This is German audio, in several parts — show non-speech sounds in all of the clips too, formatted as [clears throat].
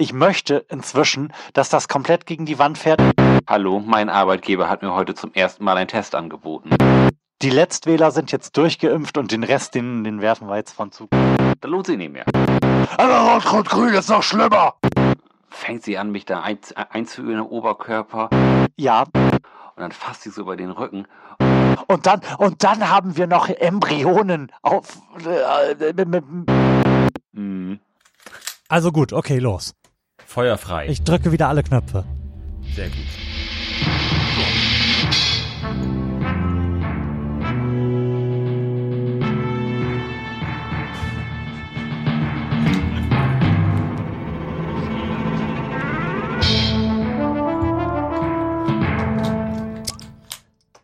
Ich möchte inzwischen, dass das komplett gegen die Wand fährt. Hallo, mein Arbeitgeber hat mir heute zum ersten Mal einen Test angeboten. Die Letztwähler sind jetzt durchgeimpft und den Rest, den, den werfen wir jetzt von Zug. Da lohnt sich nicht mehr. Aber Rot-Rot-Grün ist noch schlimmer. Fängt sie an, mich da ein, einzuüben im Oberkörper Ja, und dann fasst sie so über den Rücken. und dann, und dann haben wir noch Embryonen auf. Äh, äh, Mhm. Also gut, okay, los. Feuerfrei. Ich drücke wieder alle Knöpfe. Sehr gut.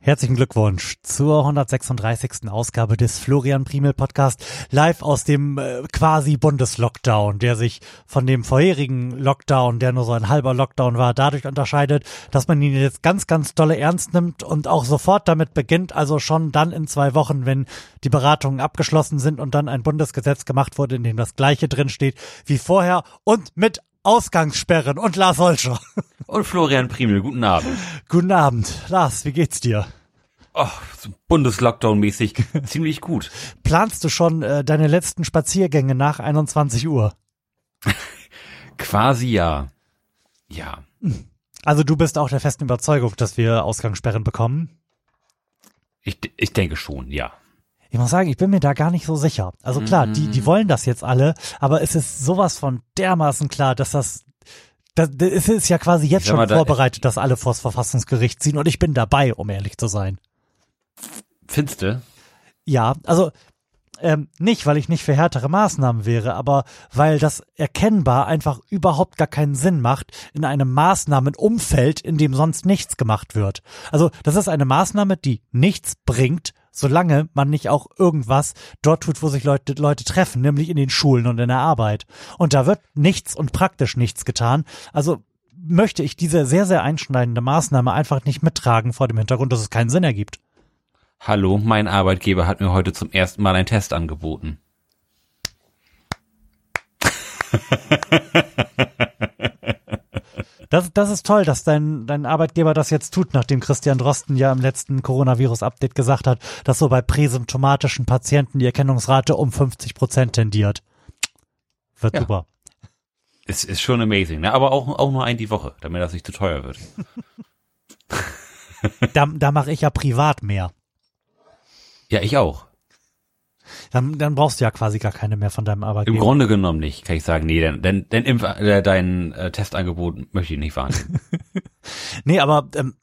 Herzlichen Glückwunsch zur 136. Ausgabe des Florian Primel Podcast live aus dem äh, quasi Bundeslockdown, der sich von dem vorherigen Lockdown, der nur so ein halber Lockdown war, dadurch unterscheidet, dass man ihn jetzt ganz, ganz dolle ernst nimmt und auch sofort damit beginnt, also schon dann in zwei Wochen, wenn die Beratungen abgeschlossen sind und dann ein Bundesgesetz gemacht wurde, in dem das gleiche drinsteht wie vorher und mit Ausgangssperren und Lars Holscher. [laughs] Und Florian Primel, guten Abend. Guten Abend. Lars, wie geht's dir? Oh, so Bundeslockdown-mäßig [laughs] ziemlich gut. Planst du schon äh, deine letzten Spaziergänge nach 21 Uhr? [laughs] Quasi ja. Ja. Also du bist auch der festen Überzeugung, dass wir Ausgangssperren bekommen? Ich, ich denke schon, ja. Ich muss sagen, ich bin mir da gar nicht so sicher. Also klar, die, die wollen das jetzt alle, aber es ist sowas von dermaßen klar, dass das, das, es ist ja quasi jetzt schon mal, da- vorbereitet, dass alle vors Verfassungsgericht ziehen und ich bin dabei, um ehrlich zu sein. Findste? Ja, also ähm, nicht, weil ich nicht für härtere Maßnahmen wäre, aber weil das erkennbar einfach überhaupt gar keinen Sinn macht in einem Maßnahmenumfeld, in dem sonst nichts gemacht wird. Also das ist eine Maßnahme, die nichts bringt, solange man nicht auch irgendwas dort tut, wo sich Leute, Leute treffen, nämlich in den Schulen und in der Arbeit. Und da wird nichts und praktisch nichts getan. Also möchte ich diese sehr, sehr einschneidende Maßnahme einfach nicht mittragen vor dem Hintergrund, dass es keinen Sinn ergibt. Hallo, mein Arbeitgeber hat mir heute zum ersten Mal einen Test angeboten. [laughs] Das, das ist toll, dass dein, dein Arbeitgeber das jetzt tut, nachdem Christian Drosten ja im letzten Coronavirus-Update gesagt hat, dass so bei präsymptomatischen Patienten die Erkennungsrate um 50 Prozent tendiert. Wird Ja. super. Es ist schon amazing, ne? Aber auch, auch nur ein die Woche, damit das nicht zu teuer wird. [laughs] Da, da mache ich ja privat mehr. Ja, ich auch. Dann, dann brauchst du ja quasi gar keine mehr von deinem Im Arbeitgeber. Grunde genommen nicht, kann ich sagen, nee, denn, denn, denn Impf, äh, dein äh, Testangebot möchte ich nicht wahrnehmen. [laughs] Nee, aber ähm,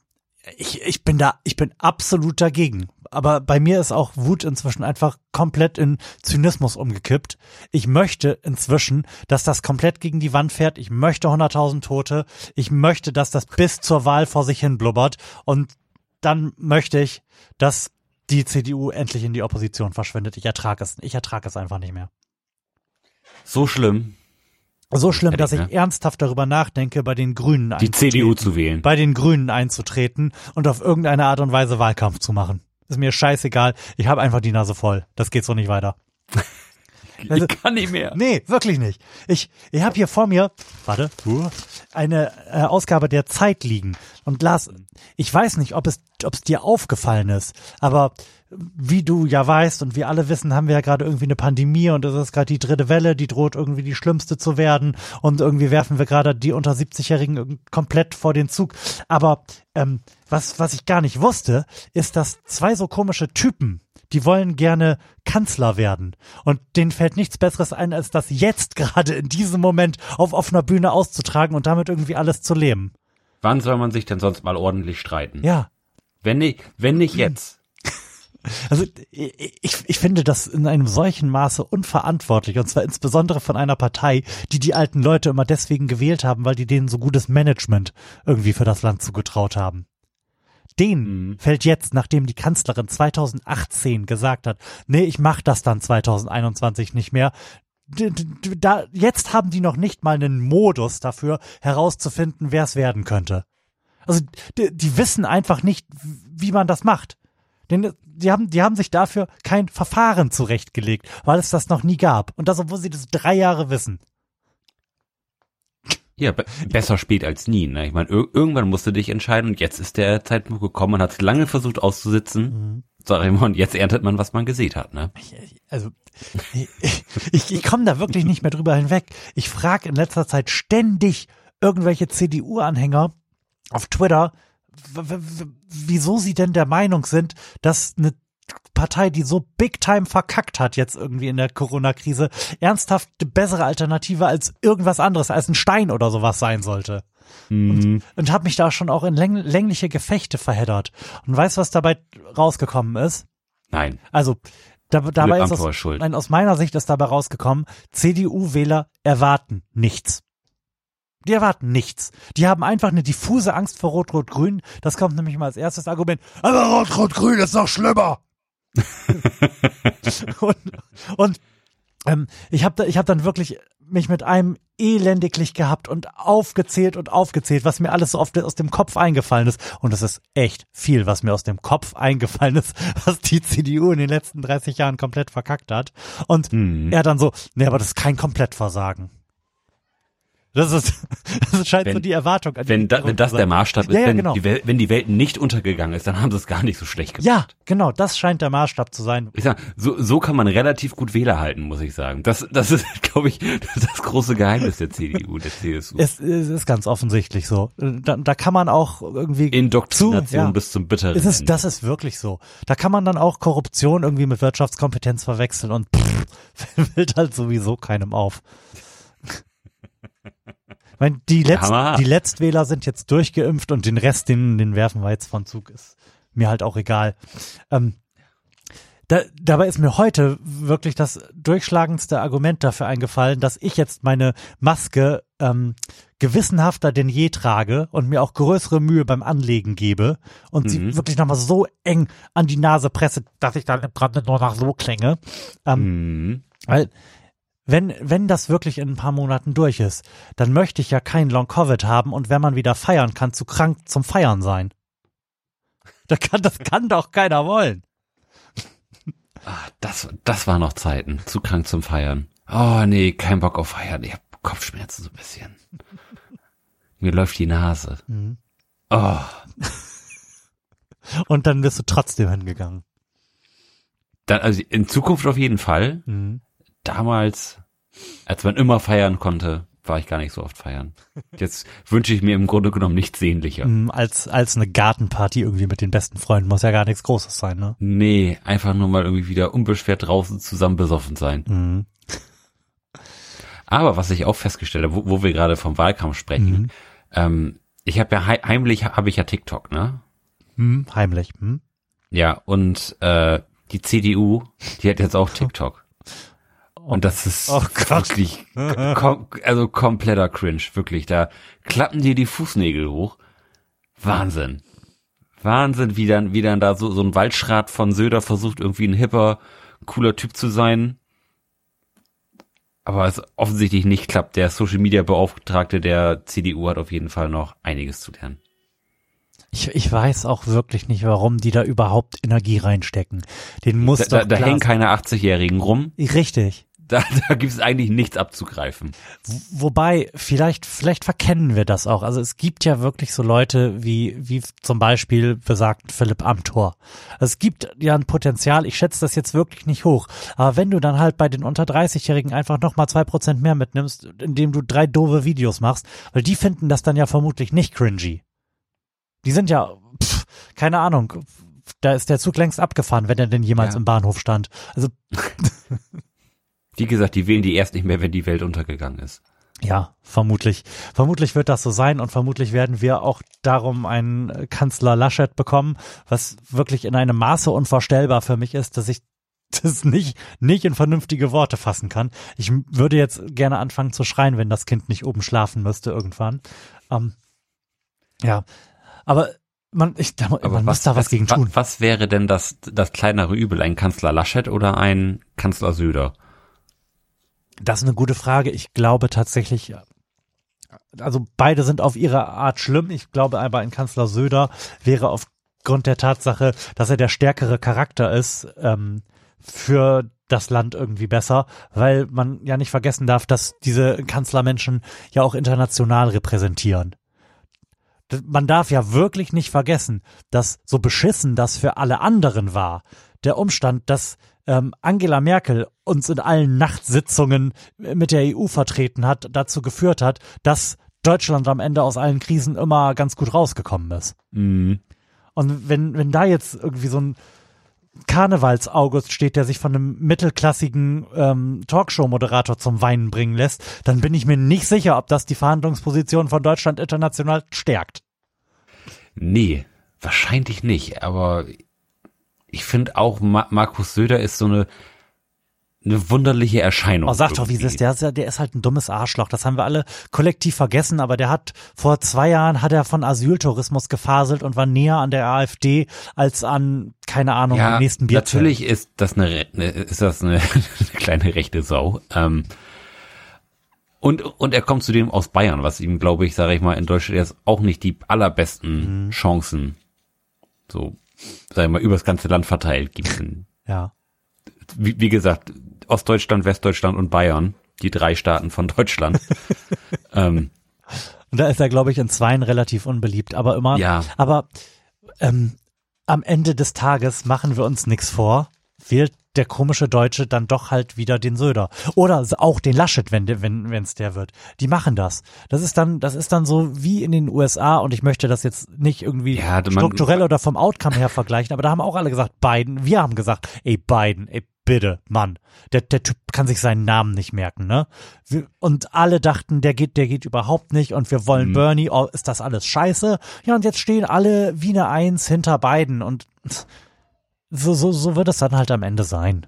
ich, ich bin da, ich bin absolut dagegen. Aber bei mir ist auch Wut inzwischen einfach komplett in Zynismus umgekippt. Ich möchte inzwischen, dass das komplett gegen die Wand fährt. Ich möchte 100.000 Tote. Ich möchte, dass das bis zur Wahl vor sich hin blubbert. Und dann möchte ich, dass die CDU endlich in die Opposition verschwindet. Ich ertrage es. Ich ertrage es einfach nicht mehr. So schlimm, So schlimm, dass ich Ehrlich, ernsthaft darüber nachdenke, bei den Grünen die CDU zu wählen. bei den Grünen einzutreten und auf irgendeine Art und Weise Wahlkampf zu machen. Ist mir scheißegal. Ich habe einfach die Nase voll. Das geht so nicht weiter. [laughs] Also- ich kann nicht mehr. Nee, wirklich nicht. Ich, ich habe hier vor mir, warte, eine äh, Ausgabe der Zeit liegen. Und Lars, ich weiß nicht, ob es, ob es dir aufgefallen ist, aber wie du ja weißt und wir alle wissen, haben wir ja gerade irgendwie eine Pandemie und es ist gerade die dritte Welle, die droht irgendwie die schlimmste zu werden und irgendwie werfen wir gerade die unter 70-Jährigen komplett vor den Zug. Aber ähm, was, was ich gar nicht wusste, ist, dass zwei so komische Typen, die wollen gerne Kanzler werden. Und denen fällt nichts Besseres ein, als das jetzt gerade in diesem Moment auf offener Bühne auszutragen und damit irgendwie alles zu leben. Wann soll man sich denn sonst mal ordentlich streiten? Ja. Wenn nicht, wenn nicht jetzt. [laughs] Also ich, ich finde das in einem solchen Maße unverantwortlich und zwar insbesondere von einer Partei, die die alten Leute immer deswegen gewählt haben, weil die denen so gutes Management irgendwie für das Land zugetraut haben. Denen Mhm. fällt jetzt, nachdem die Kanzlerin 2018 gesagt hat, nee, ich mach das dann 2021 nicht mehr, da, jetzt haben die noch nicht mal einen Modus dafür herauszufinden, wer es werden könnte. Also die, die wissen einfach nicht, wie man das macht. Denn die haben, die haben sich dafür kein Verfahren zurechtgelegt, weil es das noch nie gab. Und das, obwohl sie das drei Jahre wissen. Ja, be besser spät als nie. Ne? Ich meine, ir irgendwann musst du dich entscheiden und jetzt ist der Zeitpunkt gekommen. Man hat lange versucht auszusitzen. Mhm. Sag ich mal, und jetzt erntet man, was man gesät hat. Ne? Also ich, [laughs] ich, ich komme da wirklich nicht mehr drüber hinweg. Ich frage in letzter Zeit ständig irgendwelche CDU-Anhänger auf Twitter, wieso sie denn der Meinung sind, dass eine Partei, die so big time verkackt hat jetzt irgendwie in der Corona-Krise, ernsthaft eine bessere Alternative als irgendwas anderes, als ein Stein oder sowas sein sollte. Mhm. Und habe mich da schon auch in läng längliche Gefechte verheddert. Und weißt, was dabei rausgekommen ist? Nein. Also da, dabei ist aus, nein, aus meiner Sicht ist dabei rausgekommen, CDU-Wähler erwarten nichts. Die erwarten nichts. Die haben einfach eine diffuse Angst vor Rot-Rot-Grün. Das kommt nämlich mal als erstes Argument. Aber Rot-Rot-Grün ist noch schlimmer. [laughs] und und ähm, ich habe da, ich hab dann wirklich mich mit einem elendiglich gehabt und aufgezählt und aufgezählt, was mir alles so oft aus dem Kopf eingefallen ist. Und es ist echt viel, was mir aus dem Kopf [laughs] eingefallen ist, was die CDU in den letzten 30 Jahren komplett verkackt hat. Und Mhm. er dann so, nee, aber das ist kein Komplettversagen. Das ist, [laughs] das scheint so Wenn- die Erwartung an die Wenn, da, wenn das der. Maßstab ist, Ja, ja, wenn, genau. die Welt, wenn die Welt nicht untergegangen ist, dann haben sie es gar nicht so schlecht gemacht. Ja, genau, das scheint der Maßstab zu sein. Ich sag, so, so kann man relativ gut Wähler halten, muss ich sagen. Das, das ist, [laughs] glaube ich, das große Geheimnis der CDU, der CSU. Es, es ist ganz offensichtlich so. Da, da kann man auch irgendwie Indoktrination zu, ja. bis zum bitteren Es ist, das ist wirklich so. Da kann man dann auch Korruption irgendwie mit Wirtschaftskompetenz verwechseln und [laughs] pff, fällt halt sowieso keinem auf. Meine, die, Letzt, Hammer. die Letztwähler sind jetzt durchgeimpft und den Rest, den, den werfen wir jetzt von Zug, ist mir halt auch egal. Ähm, da, dabei ist mir heute wirklich das durchschlagendste Argument dafür eingefallen, dass ich jetzt meine Maske ähm, gewissenhafter denn je trage und mir auch größere Mühe beim Anlegen gebe und sie Mhm. wirklich nochmal so eng an die Nase presse, dass ich dann im Grunde nur noch so klänge. Ähm, Mhm. weil wenn, wenn das wirklich in ein paar Monaten durch ist, dann möchte ich ja kein Long-Covid haben und wenn man wieder feiern kann, zu krank zum Feiern sein. [laughs] Da kann, das kann doch keiner wollen. Ah, das, das war noch Zeiten. Zu krank zum Feiern. Oh nee, kein Bock auf Feiern. Ich hab Kopfschmerzen so ein bisschen. Mir läuft die Nase. Mhm. Oh, [laughs] Und dann bist du trotzdem hingegangen. dann, also in Zukunft auf jeden Fall. Mhm. Damals, als man immer feiern konnte, war ich gar nicht so oft feiern. Jetzt wünsche ich mir im Grunde genommen nichts sehnlicher. Mhm, Als, als eine Gartenparty irgendwie mit den besten Freunden muss ja gar nichts Großes sein, ne? Nee, einfach nur mal irgendwie wieder unbeschwert draußen zusammen besoffen sein. Mhm. Aber was ich auch festgestellt habe, wo, wo wir gerade vom Wahlkampf sprechen, Mhm. ähm, ich habe ja hei- heimlich habe ich ja TikTok, ne? Mhm. Heimlich. Mhm. Ja, und äh, die CDU, die hat jetzt auch [laughs] TikTok. Und das ist Oh wirklich [laughs] kom also kompletter Cringe, wirklich. Da klappen dir die Fußnägel hoch. Wahnsinn. Wahnsinn, wie dann, wie dann da so, so ein Waldschrat von Söder versucht, irgendwie ein hipper, cooler Typ zu sein. Aber es offensichtlich nicht klappt. Der Social Media Beauftragte der CDU hat auf jeden Fall noch einiges zu lernen. Ich, ich weiß auch wirklich nicht, warum die da überhaupt Energie reinstecken. Den muss Da, doch da, da hängen keine 80-Jährigen rum. Richtig. Da, da gibt es eigentlich nichts abzugreifen. Wobei, vielleicht, vielleicht verkennen wir das auch. Also es gibt ja wirklich so Leute wie, wie zum Beispiel besagten Philipp Amthor. Es gibt ja ein Potenzial, ich schätze das jetzt wirklich nicht hoch. Aber wenn du dann halt bei den unter 30-Jährigen einfach nochmal zwei Prozent mehr mitnimmst, indem du drei doofe Videos machst, weil die finden das dann ja vermutlich nicht cringy. Die sind ja, pff, keine Ahnung, da ist der Zug längst abgefahren, wenn er denn jemals Ja. im Bahnhof stand. Also [laughs] Wie gesagt, die wählen die erst nicht mehr, wenn die Welt untergegangen ist. Ja, vermutlich. Vermutlich wird das so sein und vermutlich werden wir auch darum einen Kanzler Laschet bekommen, was wirklich in einem Maße unvorstellbar für mich ist, dass ich [laughs] das nicht, nicht in vernünftige Worte fassen kann. Ich würde jetzt gerne anfangen zu schreien, wenn das Kind nicht oben schlafen müsste irgendwann. Ähm, ja, aber man, ich, da, man muss da was, gegen wa- tun. Was wäre denn das, das kleinere Übel? Ein Kanzler Laschet oder ein Kanzler Söder? Das ist eine gute Frage. Ich glaube tatsächlich, also beide sind auf ihre Art schlimm. Ich glaube aber ein Kanzler Söder wäre aufgrund der Tatsache, dass er der stärkere Charakter ist, ähm, für das Land irgendwie besser, weil man ja nicht vergessen darf, dass diese Kanzlermenschen ja auch international repräsentieren. Man darf ja wirklich nicht vergessen, dass so beschissen das für alle anderen war, der Umstand, dass ähm, Angela Merkel uns in allen Nachtsitzungen mit der EU vertreten hat, dazu geführt hat, dass Deutschland am Ende aus allen Krisen immer ganz gut rausgekommen ist. Mhm. Und wenn, wenn da jetzt irgendwie so ein Karnevals-August steht, der sich von einem mittelklassigen ähm, Talkshow-Moderator zum Weinen bringen lässt, dann bin ich mir nicht sicher, ob das die Verhandlungsposition von Deutschland international stärkt. Nee, wahrscheinlich nicht. Aber ich finde auch, Ma Markus Söder ist so eine, eine wunderliche Erscheinung. Oh, sag doch, wie es irgendwie. ist. Der, ist der ist halt ein dummes Arschloch. Das haben wir alle kollektiv vergessen. Aber der hat vor zwei Jahren hat er von Asyltourismus gefaselt und war näher an der AfD als an keine Ahnung Ja, am nächsten Bier. natürlich ist das eine, ne- ist das eine, [laughs] eine kleine rechte Sau. Ähm, und, und er kommt zudem aus Bayern, was ihm, glaube ich, sage ich mal, in Deutschland jetzt auch nicht die allerbesten Chancen, so, sag ich mal, übers ganze Land verteilt gibt. Ja. Wie, wie gesagt, Ostdeutschland, Westdeutschland und Bayern, die drei Staaten von Deutschland. [laughs] ähm, Und da ist er, glaube ich, in Zweien relativ unbeliebt. Aber immer. Ja. Aber ähm, am Ende des Tages machen wir uns nichts vor. Wählt der komische Deutsche dann doch halt wieder den Söder. Oder auch den Laschet, wenn wenn wenn's der wird. Die machen das. Das ist dann, das ist dann so wie in den USA und ich möchte das jetzt nicht irgendwie Ja, man- strukturell oder vom Outcome her vergleichen, aber da haben auch alle gesagt, Biden, wir haben gesagt, ey Biden, ey bitte, Mann, der, der Typ kann sich seinen Namen nicht merken, ne? Und alle dachten, der geht, der geht überhaupt nicht und wir wollen Bernie, oh, ist das alles scheiße? Ja, und jetzt stehen alle wie eine Eins hinter Biden und so, so, so wird es dann halt am Ende sein.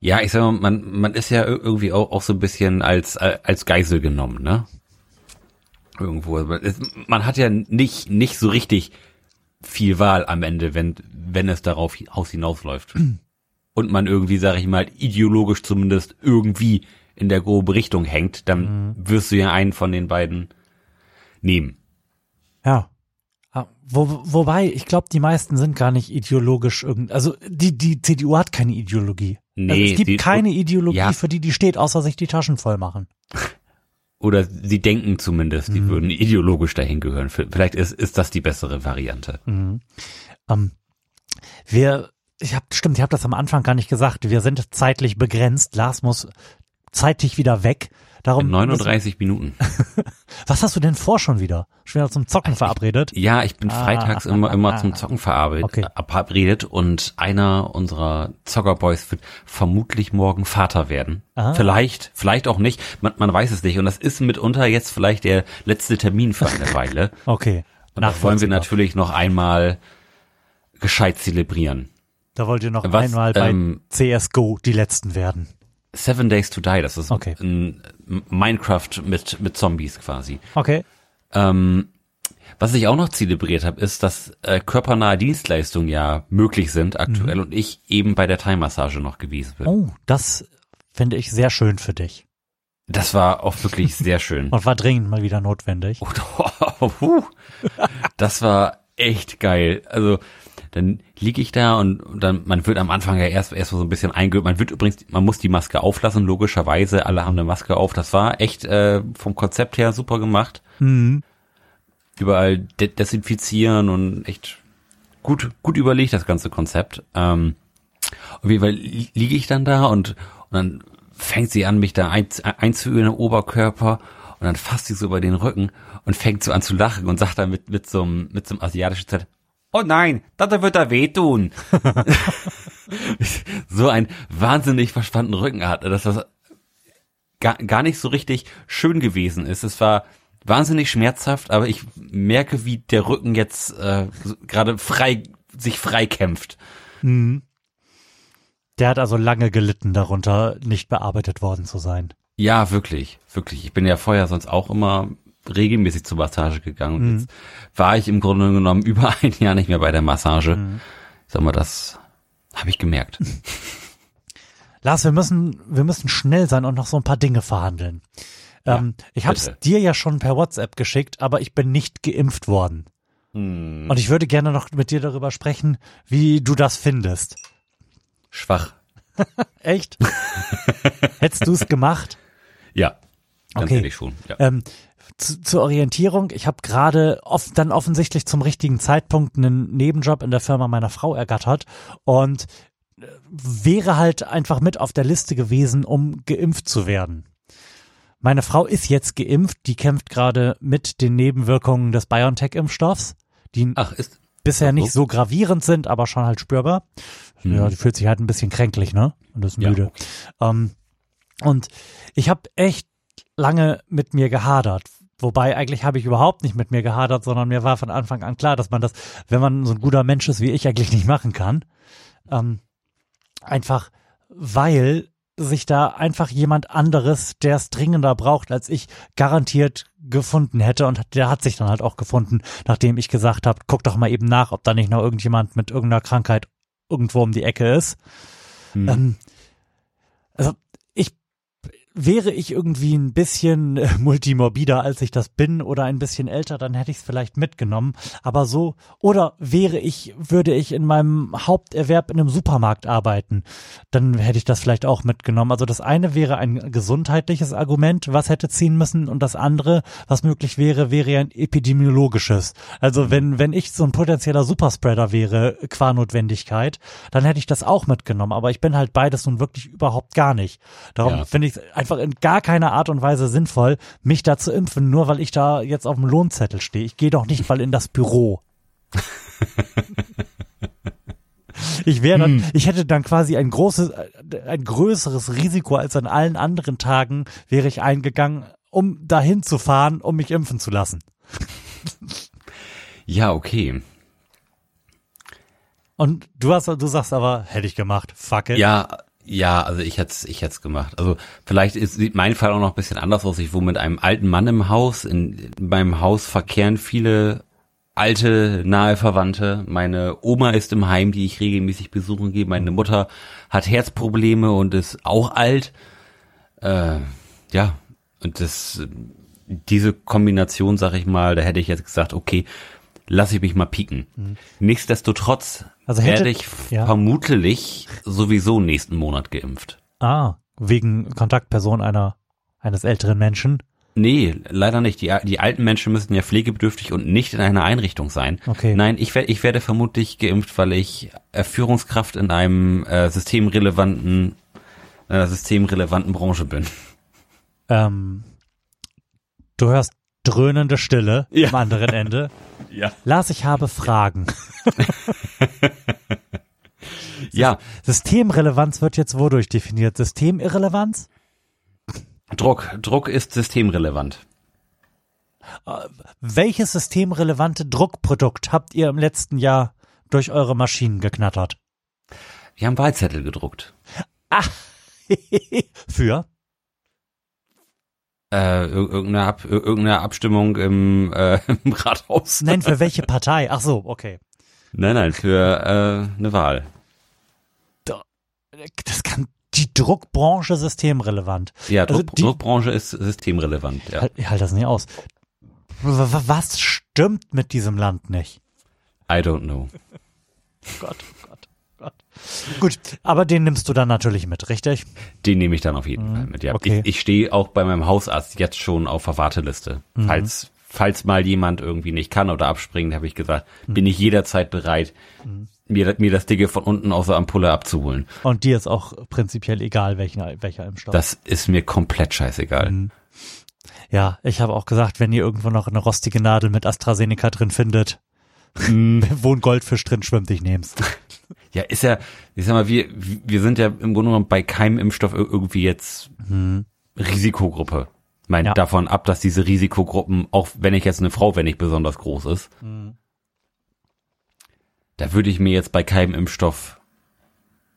ja, ich sag mal, man, man ist ja ir- irgendwie auch, auch so ein bisschen als, als Geisel genommen, ne? Irgendwo. Man hat ja nicht, nicht so richtig viel Wahl am Ende, wenn, wenn es darauf hi- aus hinausläuft. [clears throat] Und man irgendwie, sag ich mal, ideologisch zumindest irgendwie in der grobe Richtung hängt, dann wirst du ja einen von den beiden nehmen. Ja. Wo, wobei, ich glaube, die meisten sind gar nicht ideologisch irgend, also die, die CDU hat keine Ideologie. also Nee, es gibt die- keine Ideologie, ja. für die die steht, außer sich die Taschen voll machen. [laughs] Oder sie denken zumindest, die würden ideologisch dahin gehören. Vielleicht ist, ist das die bessere Variante. Ähm, wir, ich habe, stimmt, ich habe das am Anfang gar nicht gesagt. Wir sind zeitlich begrenzt. Lars muss zeitig wieder weg. Darum. In 39 Minuten. [laughs] Was hast du denn vor schon wieder? Schon wieder zum Zocken verabredet? Ja, ich bin Ah, freitags immer, immer ah, zum. Zocken verabredet, Okay. äh, verabredet und einer unserer Zockerboys wird vermutlich morgen Vater werden. Ah. Vielleicht, vielleicht auch nicht. Man, man weiß es nicht. Und das ist mitunter jetzt vielleicht der letzte Termin für eine [laughs] Weile. Okay. Und das wollen wir natürlich noch einmal gescheit zelebrieren. Da wollt ihr noch Was, einmal bei ähm, CSGO die Letzten werden. Seven Days to Die, das ist Okay. ein Minecraft mit, mit Zombies quasi. Okay. Ähm, was ich auch noch zelebriert habe, ist, dass äh, körpernahe Dienstleistungen ja möglich sind aktuell und ich eben bei der Thai-Massage noch gewesen bin. Mhm. Oh, das finde ich sehr schön für dich. Das war auch wirklich sehr schön. [laughs] Und war dringend mal wieder notwendig. [laughs] Puh. das war echt geil. Also dann liege ich da und dann man wird am Anfang ja erst erst so ein bisschen eingeübt. Man wird übrigens, man muss die Maske auflassen, logischerweise. Alle haben eine Maske auf. Das war echt äh, vom Konzept her super gemacht. Mhm. Überall de desinfizieren und echt gut gut überlegt das ganze Konzept. Ähm, auf jeden Fall li- liege ich dann da und, und dann fängt sie an, mich da ein, einzuüben im Oberkörper und dann fasst sie so über den Rücken und fängt so an zu lachen und sagt dann mit, mit so einem, mit so einem asiatischen Zeit, oh nein, das wird da wehtun. [laughs] so ein wahnsinnig verspannten Rücken hatte, dass das gar, gar nicht so richtig schön gewesen ist. Es war wahnsinnig schmerzhaft, aber ich merke, wie der Rücken jetzt äh, gerade frei sich frei kämpft. Der hat also lange gelitten darunter, nicht bearbeitet worden zu sein. Ja, wirklich, wirklich. Ich bin ja vorher sonst auch immer regelmäßig zur Massage gegangen. Und jetzt war ich im Grunde genommen [laughs] über ein Jahr nicht mehr bei der Massage. Sag mal, das habe ich gemerkt. [laughs] Lars, wir müssen, wir müssen schnell sein und noch so ein paar Dinge verhandeln. ähm, ich habe es dir ja schon per WhatsApp geschickt, aber ich bin nicht geimpft worden. Hm. Und ich würde gerne noch mit dir darüber sprechen, wie du das findest. Schwach. [laughs] Echt? Hättest du es gemacht? Ja, ganz Okay. ehrlich schon. Ja. Ähm, zu, zur Orientierung, ich habe gerade oft dann offensichtlich zum richtigen Zeitpunkt einen Nebenjob in der Firma meiner Frau ergattert und äh, wäre halt einfach mit auf der Liste gewesen, um geimpft zu werden. Meine Frau ist jetzt geimpft, die kämpft gerade mit den Nebenwirkungen des BioNTech-Impfstoffs, die Ach, ist. bisher nicht so gravierend sind, aber schon halt spürbar. Hm. Ja, die fühlt sich halt ein bisschen kränklich, ne? Und ist Ja, müde. Ähm, und ich habe echt lange mit mir gehadert. Wobei eigentlich habe ich überhaupt nicht mit mir gehadert, sondern mir war von Anfang an klar, dass man das, wenn man so ein guter Mensch ist wie ich, eigentlich nicht machen kann. Ähm, einfach weil sich da einfach jemand anderes, der es dringender braucht als ich, garantiert gefunden hätte und der hat sich dann halt auch gefunden, nachdem ich gesagt habe, guck doch mal eben nach, ob da nicht noch irgendjemand mit irgendeiner Krankheit irgendwo um die Ecke ist. Hm. Ähm, also wäre ich irgendwie ein bisschen äh, multimorbider, als ich das bin, oder ein bisschen älter, dann hätte ich es vielleicht mitgenommen. Aber so, oder wäre ich, würde ich in meinem Haupterwerb in einem Supermarkt arbeiten, dann hätte ich das vielleicht auch mitgenommen. Also das eine wäre ein gesundheitliches Argument, was hätte ziehen müssen, und das andere, was möglich wäre, wäre ein epidemiologisches. Also wenn, wenn ich so ein potenzieller Superspreader wäre, qua Notwendigkeit, dann hätte ich das auch mitgenommen. Aber ich bin halt beides nun wirklich überhaupt gar nicht. Darum Ja. finde ich es einfach in gar keiner Art und Weise sinnvoll, mich da zu impfen, nur weil ich da jetzt auf dem Lohnzettel stehe. Ich gehe doch nicht mal in das Büro. [laughs] Ich wäre dann, ich hätte dann quasi ein großes, ein größeres Risiko als an allen anderen Tagen wäre ich eingegangen, um dahin zu fahren, um mich impfen zu lassen. [laughs] Ja, okay. Und du hast, du sagst aber, hätte ich gemacht, fuck it. Ja, ja, also ich hätte ich hätte gemacht. Also vielleicht ist, sieht mein Fall auch noch ein bisschen anders aus. Ich wohne mit einem alten Mann im Haus. In, in meinem Haus verkehren viele alte, nahe Verwandte. Meine Oma ist im Heim, die ich regelmäßig besuchen gehe. Meine Mutter hat Herzprobleme und ist auch alt. Äh, ja, und das, diese Kombination, sag ich mal, da hätte ich jetzt gesagt, okay, lass ich mich mal pieken. Nichtsdestotrotz Also hätte- werde ich ja. vermutlich sowieso nächsten Monat geimpft. Ah, wegen Kontaktperson einer, eines älteren Menschen. Nee, leider nicht. Die, die alten Menschen müssen ja pflegebedürftig und nicht in einer Einrichtung sein. Okay. Nein, ich, werd, ich werde vermutlich geimpft, weil ich äh, Führungskraft in einem äh, systemrelevanten, einer systemrelevanten Branche bin. Ähm, du hörst dröhnende Stille Ja. am anderen Ende. [laughs] Ja. Lars, ich habe Fragen. [laughs] Ja, Systemrelevanz wird jetzt wodurch definiert? Systemirrelevanz? Druck. Druck ist systemrelevant. Welches systemrelevante Druckprodukt habt ihr im letzten Jahr durch eure Maschinen geknattert? Wir haben Wahlzettel gedruckt. [laughs] Für? Äh, ir- irgendeine, Ab, ir- irgendeine Abstimmung im, äh, [laughs] im Rathaus. Nein, für welche Partei? Ach so, okay. Nein, nein, für äh, eine Wahl. Das kann die Druckbranche systemrelevant. Ja, Also Druck, die- Druckbranche ist systemrelevant. Ja. Halt, ich halte das nicht aus. Was stimmt mit diesem Land nicht? I don't know. Gott, Gott. Gut, aber den nimmst du dann natürlich mit, richtig? Den nehme ich dann auf jeden Fall mit. Ja, Mhm. okay. ich, ich stehe auch bei meinem Hausarzt jetzt schon auf der Warteliste. Mhm. Falls, falls mal jemand irgendwie nicht kann oder abspringt, habe ich gesagt, Mhm. bin ich jederzeit bereit, mir, mir das Dicke von unten aus der Ampulle abzuholen. Und dir ist auch prinzipiell egal, welcher, welcher Impfstoff. Das ist mir komplett scheißegal. Mhm. ja, ich habe auch gesagt, wenn ihr irgendwo noch eine rostige Nadel mit AstraZeneca drin findet, [laughs] wo ein Goldfisch drin schwimmt, ich nehm's. Ja, ist ja, ich sag mal, wir, wir sind ja im Grunde genommen bei keinem Impfstoff ir- irgendwie jetzt Risikogruppe. Ich meine, Ja. davon ab, dass diese Risikogruppen, auch wenn ich jetzt eine Frau, wenn nicht besonders groß ist, da würde ich mir jetzt bei keinem Impfstoff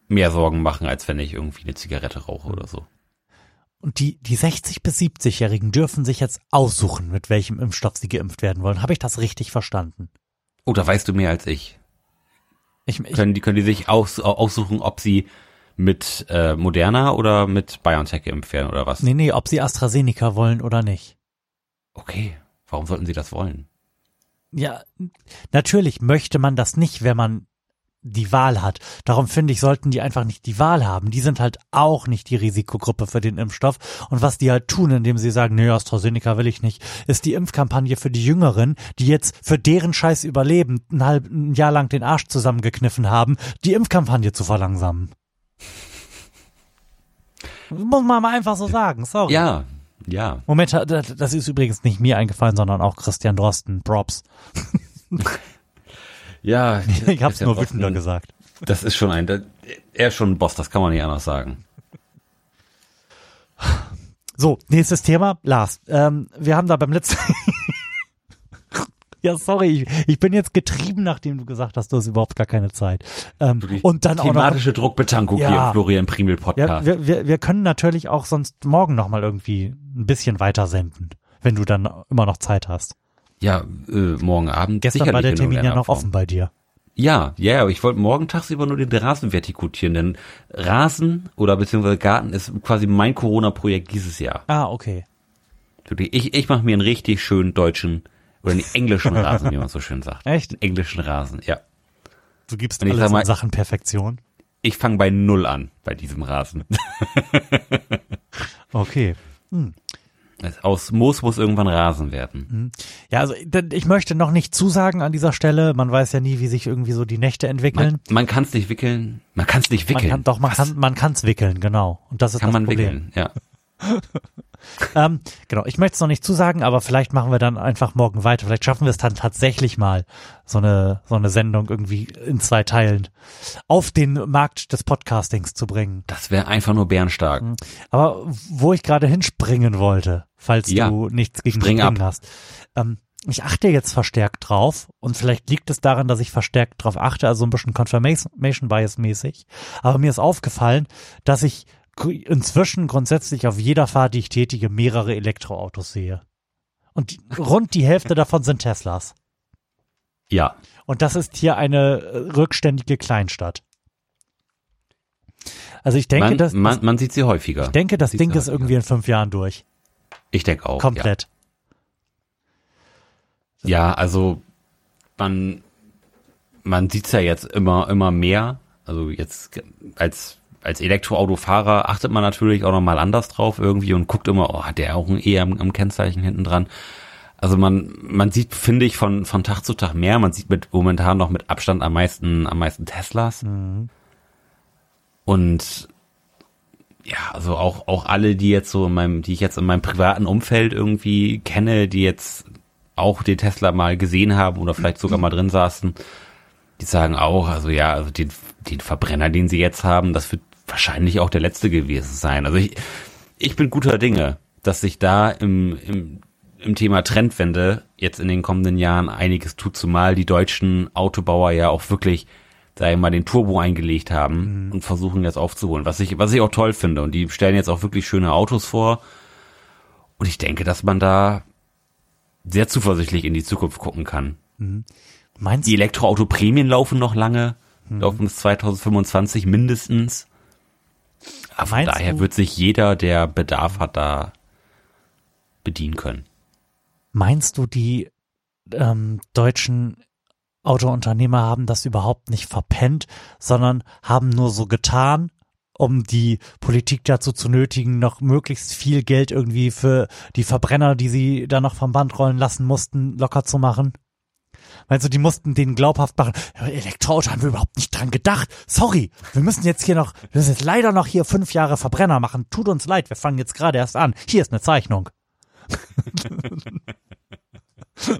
mehr Sorgen machen, als wenn ich irgendwie eine Zigarette rauche oder so. Und die, die 60- bis 70-Jährigen dürfen sich jetzt aussuchen, mit welchem Impfstoff sie geimpft werden wollen. Habe ich das richtig verstanden? Oh, da weißt du mehr als ich. Ich, ich, Können die, können die sich aus, aussuchen, ob sie mit äh, Moderna oder mit BioNTech geimpft werden oder was? nee, nee, ob sie AstraZeneca wollen oder nicht. Okay, warum sollten sie das wollen? Ja, natürlich möchte man das nicht, wenn man die Wahl hat. Darum finde ich, sollten die einfach nicht die Wahl haben. Die sind halt auch nicht die Risikogruppe für den Impfstoff. Und was die halt tun, indem sie sagen, nee, AstraZeneca will ich nicht, ist die Impfkampagne für die Jüngeren, die jetzt für deren Scheiß Überleben ein halb ein Jahr lang den Arsch zusammengekniffen haben, die Impfkampagne zu verlangsamen. Muss man mal einfach so sagen, sorry. Ja, ja. Moment, das ist übrigens nicht mir eingefallen, sondern auch Christian Drosten. Props. [laughs] Ja, [laughs] Ich hab's Christian nur wütender gesagt. Das ist schon ein, er ist schon ein Boss, das kann man nicht anders sagen. So, nächstes Thema. Lars, ähm, wir haben da beim letzten... [laughs] ja, sorry, ich, ich bin jetzt getrieben, nachdem du gesagt hast, du hast überhaupt gar keine Zeit. Ähm, und dann auch noch... Thematische Druckbetankung hier Ja. im Florian Primel Ja, Podcast. wir, wir, wir können natürlich auch sonst morgen nochmal irgendwie ein bisschen weiter senden, wenn du dann immer noch Zeit hast. Ja, äh, morgen Abend. Gestern war der in Termin ja noch Form. offen bei dir. Ja, ja, aber ich wollte morgen tagsüber nur den Rasen vertikutieren, denn Rasen oder beziehungsweise Garten ist quasi mein Corona-Projekt dieses Jahr. Ah, okay. Ich, ich mache mir einen richtig schönen deutschen oder einen englischen [laughs] Rasen, wie man so schön sagt. Echt? Einen englischen Rasen, ja. Du gibst Und alles mal- in Sachen Perfektion. Ich fange bei null an bei diesem Rasen. [laughs] Okay. Aus Moos muss irgendwann Rasen werden. Ja, also ich möchte noch nicht zusagen an dieser Stelle. Man weiß ja nie, wie sich irgendwie so die Nächte entwickeln. Man, man kann es nicht wickeln. Man kann es nicht Man wickeln. kann, doch, man Was? kann, man kann's wickeln, genau. Und das ist kann das man Problem. wickeln, ja. [laughs] Ähm, genau, ich möchte es noch nicht zusagen, aber vielleicht machen wir dann einfach morgen weiter. Vielleicht schaffen wir es dann tatsächlich mal, so eine, so eine Sendung irgendwie in zwei Teilen auf den Markt des Podcastings zu bringen. Das wäre einfach nur bärenstark. Aber wo ich gerade hinspringen wollte, falls Ja. du nichts gegen Spring Springen ab. hast. Ähm, ich achte jetzt verstärkt drauf und vielleicht liegt es daran, dass ich verstärkt drauf achte, also ein bisschen Confirmation Bias mäßig. Aber mir ist aufgefallen, dass ich inzwischen grundsätzlich auf jeder Fahrt, die ich tätige, mehrere Elektroautos sehe. Und die, [laughs] rund die Hälfte davon sind Teslas. Ja. Und das ist hier eine äh, rückständige Kleinstadt. Also ich denke, man, dass, man, das, man sieht sie häufiger. ich denke, das Sieht Ding ist irgendwie in fünf Jahren durch. Ich denke auch. Komplett. Ja. ja, also man, man sieht's ja jetzt immer, immer mehr. Also jetzt als, als Elektroautofahrer achtet man natürlich auch nochmal anders drauf irgendwie und guckt immer, oh, hat der auch ein E am, am Kennzeichen hinten dran. Also man, man sieht, finde ich, von, von Tag zu Tag mehr. Man sieht mit momentan noch mit Abstand am meisten, am meisten Teslas. Und ja, also auch, auch alle, die jetzt so in meinem, die ich jetzt in meinem privaten Umfeld irgendwie kenne, die jetzt auch den Tesla mal gesehen haben oder vielleicht sogar mal drin saßen, die sagen auch, also ja, also den, den Verbrenner, den sie jetzt haben, das wird wahrscheinlich auch der letzte gewesen sein. Also ich, ich bin guter Dinge, dass sich da im, im, im Thema Trendwende jetzt in den kommenden Jahren einiges tut, zumal die deutschen Autobauer ja auch wirklich, sag ich mal, den Turbo eingelegt haben und versuchen jetzt aufzuholen, was ich, was ich auch toll finde. Und die stellen jetzt auch wirklich schöne Autos vor. Und ich denke, dass man da sehr zuversichtlich in die Zukunft gucken kann. Meinst Die Elektroauto-Prämien laufen noch lange, laufen bis 2025 mindestens. Aber von Meinst daher du- wird sich jeder, der Bedarf hat, da bedienen können. Meinst du, die ähm, deutschen Autounternehmer haben das überhaupt nicht verpennt, sondern haben nur so getan, um die Politik dazu zu nötigen, noch möglichst viel Geld irgendwie für die Verbrenner, die sie da noch vom Band rollen lassen mussten, locker zu machen? Meinst du, die mussten denen glaubhaft machen, Elektroauto haben wir überhaupt nicht dran gedacht. Sorry, wir müssen jetzt hier noch, wir müssen jetzt leider noch hier fünf Jahre Verbrenner machen. Tut uns leid, wir fangen jetzt gerade erst an. Hier ist eine Zeichnung. [laughs]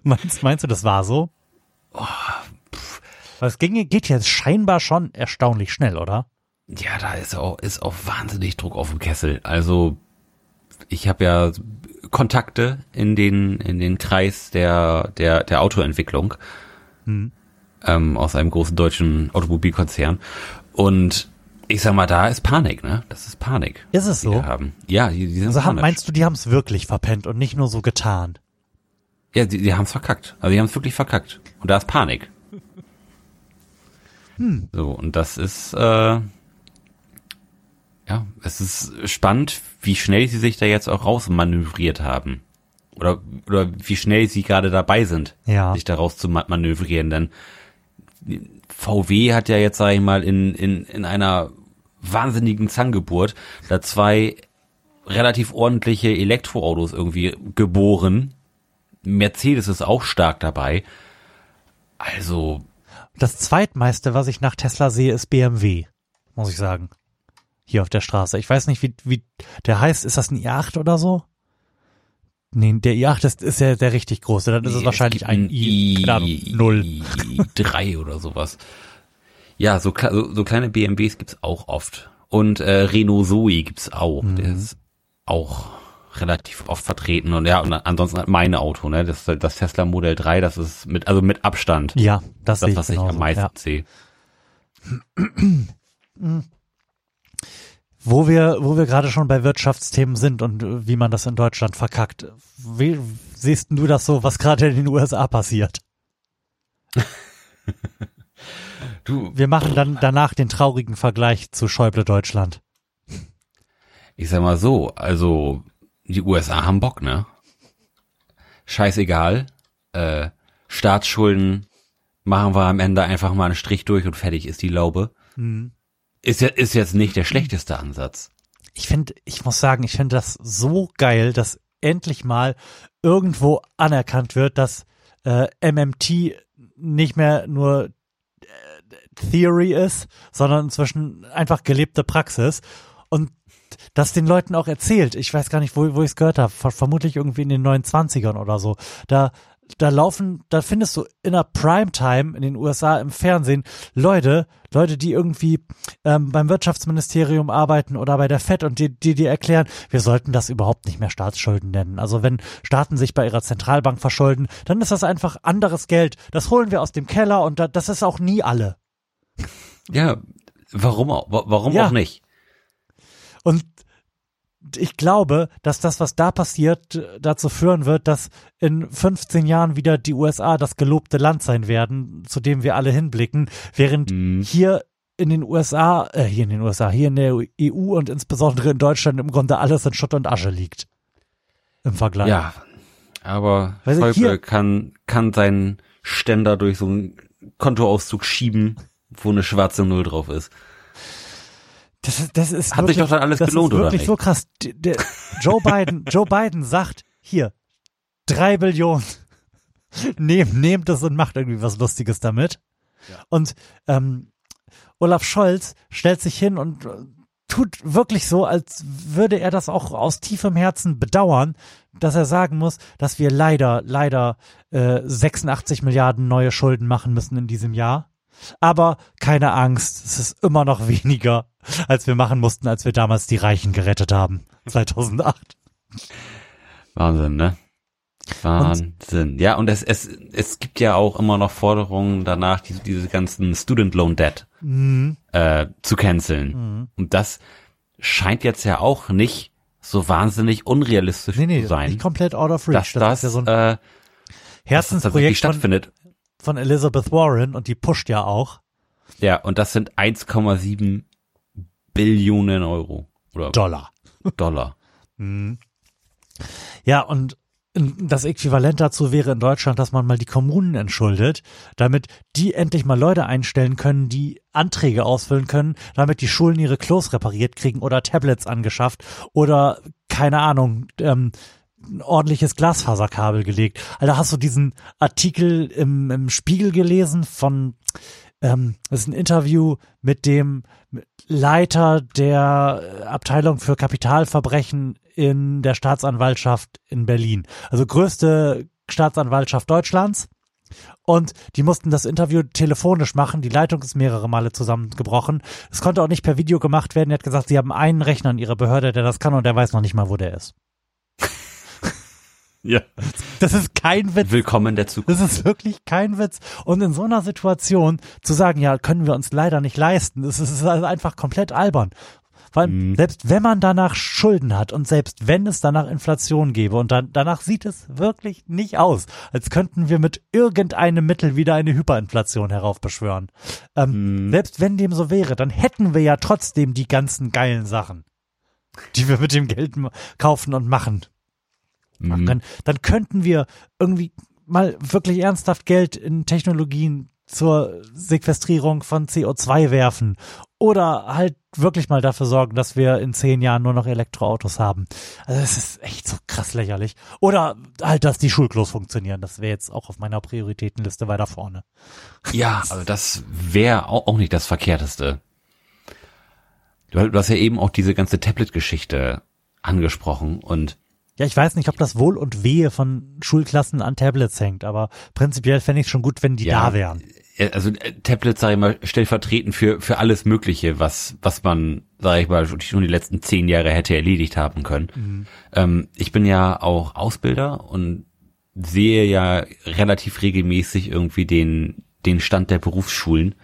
meinst, meinst du, das war so? Weil es ging, geht jetzt scheinbar schon erstaunlich schnell, oder? Ja, da ist auch, ist auch wahnsinnig Druck auf dem Kessel. Also, ich habe ja Kontakte in den, in den Kreis der, der, der Autoentwicklung, ähm, aus einem großen deutschen Automobilkonzern. Und ich sag mal, da ist Panik, ne? Das ist Panik. Ist es so? haben. Ja, die, die sind Also haben, panisch. meinst du, die haben es wirklich verpennt und nicht nur so getan? Ja, die, die haben es verkackt. Also die haben es wirklich verkackt. Und da ist Panik. Hm. So, und das ist, äh, ja, es ist spannend, wie schnell sie sich da jetzt auch rausmanövriert haben. Oder, oder wie schnell sie gerade dabei sind, Ja. sich da raus zu ma- manövrieren. Denn VW hat ja jetzt, sag ich mal, in, in, in einer wahnsinnigen Zangengeburt da zwei relativ ordentliche Elektroautos irgendwie geboren. Mercedes ist auch stark dabei. Also, Das zweitmeiste, was ich nach Tesla sehe, ist BMW, muss ich sagen. Hier auf der Straße. Ich weiß nicht, wie, wie der heißt. Ist das ein i8 oder so? Nee, der i8 ist, ist ja der richtig große. Dann ist es Nee, wahrscheinlich gibt ein i, keine Ahnung, null. i3 oder sowas. Ja, so, so, so kleine BMWs gibt's auch oft. Und äh, Renault Zoe gibt's auch. Mhm. Der ist auch relativ oft vertreten. Und ja, und ansonsten halt meine Auto, ne? Das, das Tesla Modell 3, das ist mit, also mit Abstand Ja, das, sehe das, ich was ich genauso. am meisten ja. sehe. [clears throat] Wo wir, wo wir gerade schon bei Wirtschaftsthemen sind und äh, wie man das in Deutschland verkackt. Wie siehst denn du das so, was gerade in den USA passiert? [laughs] Du, Wir machen dann danach den traurigen Vergleich zu Schäuble Deutschland. ich sag mal so, also die USA haben Bock, ne? Scheißegal. Äh, Staatsschulden machen wir am Ende einfach mal einen Strich durch und fertig ist die Laube. Hm. Ist, ja, ist jetzt nicht der schlechteste Ansatz. Ich finde, ich muss sagen, ich finde das so geil, dass endlich mal irgendwo anerkannt wird, dass äh, MMT nicht mehr nur äh, Theory ist, sondern inzwischen einfach gelebte Praxis und das den Leuten auch erzählt. Ich weiß gar nicht, wo, wo ich es gehört habe. Ver vermutlich irgendwie in den 29ern oder so. Da, da laufen, da findest du in der Primetime in den USA im Fernsehen Leute, Leute, die irgendwie ähm, beim Wirtschaftsministerium arbeiten oder bei der FED und die, die dir erklären, wir sollten das überhaupt nicht mehr Staatsschulden nennen. Also wenn Staaten sich bei ihrer Zentralbank verschulden, dann ist das einfach anderes Geld. Das holen wir aus dem Keller und da, das ist auch nie alle. Ja, warum auch, wa- warum Ja. auch nicht? Und ich glaube, dass das, was da passiert, äh, dazu führen wird, dass in 15 Jahren wieder die USA das gelobte Land sein werden, zu dem wir alle hinblicken, während Mhm. hier in den USA, äh, hier in den USA, hier in der EU und insbesondere in Deutschland im Grunde alles in Schutt und Asche liegt. Im Vergleich. Ja, aber Weißt Schäuble hier- kann, kann seinen Ständer durch so einen Kontoauszug schieben, wo eine schwarze Null drauf ist. Das ist, das ist Hat sich wirklich, doch dann alles das gelohnt, ist oder wirklich nicht? so krass. D- Der Joe Biden, Joe Biden sagt, hier, drei Billionen. Nehmt, nehmt es und macht irgendwie was Lustiges damit. Und ähm, Olaf Scholz stellt sich hin und äh, tut wirklich so, als würde er das auch aus tiefem Herzen bedauern, dass er sagen muss, dass wir leider, leider äh, 86 Milliarden neue Schulden machen müssen in diesem Jahr. Aber keine Angst, es ist immer noch weniger, als wir machen mussten, als wir damals die Reichen gerettet haben, 2008. Wahnsinn, ne? Wahnsinn. ja, und es, es, es gibt ja auch immer noch Forderungen danach, diese, diese ganzen Student Loan Debt Mhm. äh, zu canceln. Mhm. Und das scheint jetzt ja auch nicht so wahnsinnig unrealistisch Nee, nee, zu sein, nicht komplett out of reach. dass das, ist ja so ein äh, das Herzensprojekt von, stattfindet. Von Elizabeth Warren und die pusht ja auch. Ja, und das sind 1,7 Billionen Euro oder Dollar. Dollar. Mhm. Ja, und das Äquivalent dazu wäre in Deutschland, dass man mal die Kommunen entschuldet, damit die endlich mal Leute einstellen können, die Anträge ausfüllen können, damit die Schulen ihre Klos repariert kriegen oder Tablets angeschafft oder keine Ahnung, ähm, ein ordentliches Glasfaserkabel gelegt. Also hast du diesen Artikel im, im Spiegel gelesen von, ähm, das ist ein Interview mit dem Leiter der Abteilung für Kapitalverbrechen in der Staatsanwaltschaft in Berlin. Also größte Staatsanwaltschaft Deutschlands. Und die mussten das Interview telefonisch machen. Die Leitung ist mehrere Male zusammengebrochen. Es konnte auch nicht per Video gemacht werden. Er hat gesagt, sie haben einen Rechner in ihrer Behörde, der das kann und der weiß noch nicht mal, wo der ist. Ja. Das ist kein Witz. Willkommen der Zukunft. Das ist wirklich kein Witz. Und in so einer Situation zu sagen, ja, können wir uns leider nicht leisten, das ist also einfach komplett albern. Weil Mhm. selbst wenn man danach Schulden hat und selbst wenn es danach Inflation gäbe und dann, danach sieht es wirklich nicht aus, als könnten wir mit irgendeinem Mittel wieder eine Hyperinflation heraufbeschwören. Ähm, Mhm. Selbst wenn dem so wäre, dann hätten wir ja trotzdem die ganzen geilen Sachen, die wir mit dem Geld kaufen und machen Mhm. dann, dann könnten wir irgendwie mal wirklich ernsthaft Geld in Technologien zur Sequestrierung von CO2 werfen oder halt wirklich mal dafür sorgen, dass wir in zehn Jahren nur noch Elektroautos haben. Also das ist echt so krass lächerlich. Oder halt, dass die Schulklos funktionieren. Das wäre jetzt auch auf meiner Prioritätenliste weiter vorne. Ja, also das wäre auch, nicht das Verkehrteste. Du hast ja eben auch diese ganze Tablet-Geschichte angesprochen und Ja, ich weiß nicht, ob das Wohl und Wehe von Schulklassen an Tablets hängt, aber prinzipiell fände ich schon gut, wenn die Ja. da wären. äh, also äh, Tablets, sage ich mal, stellvertretend für für alles Mögliche, was was man, sage ich mal, schon die letzten zehn Jahre hätte erledigt haben können. Ähm, ich bin ja auch Ausbilder und sehe ja relativ regelmäßig irgendwie den den Stand der Berufsschulen.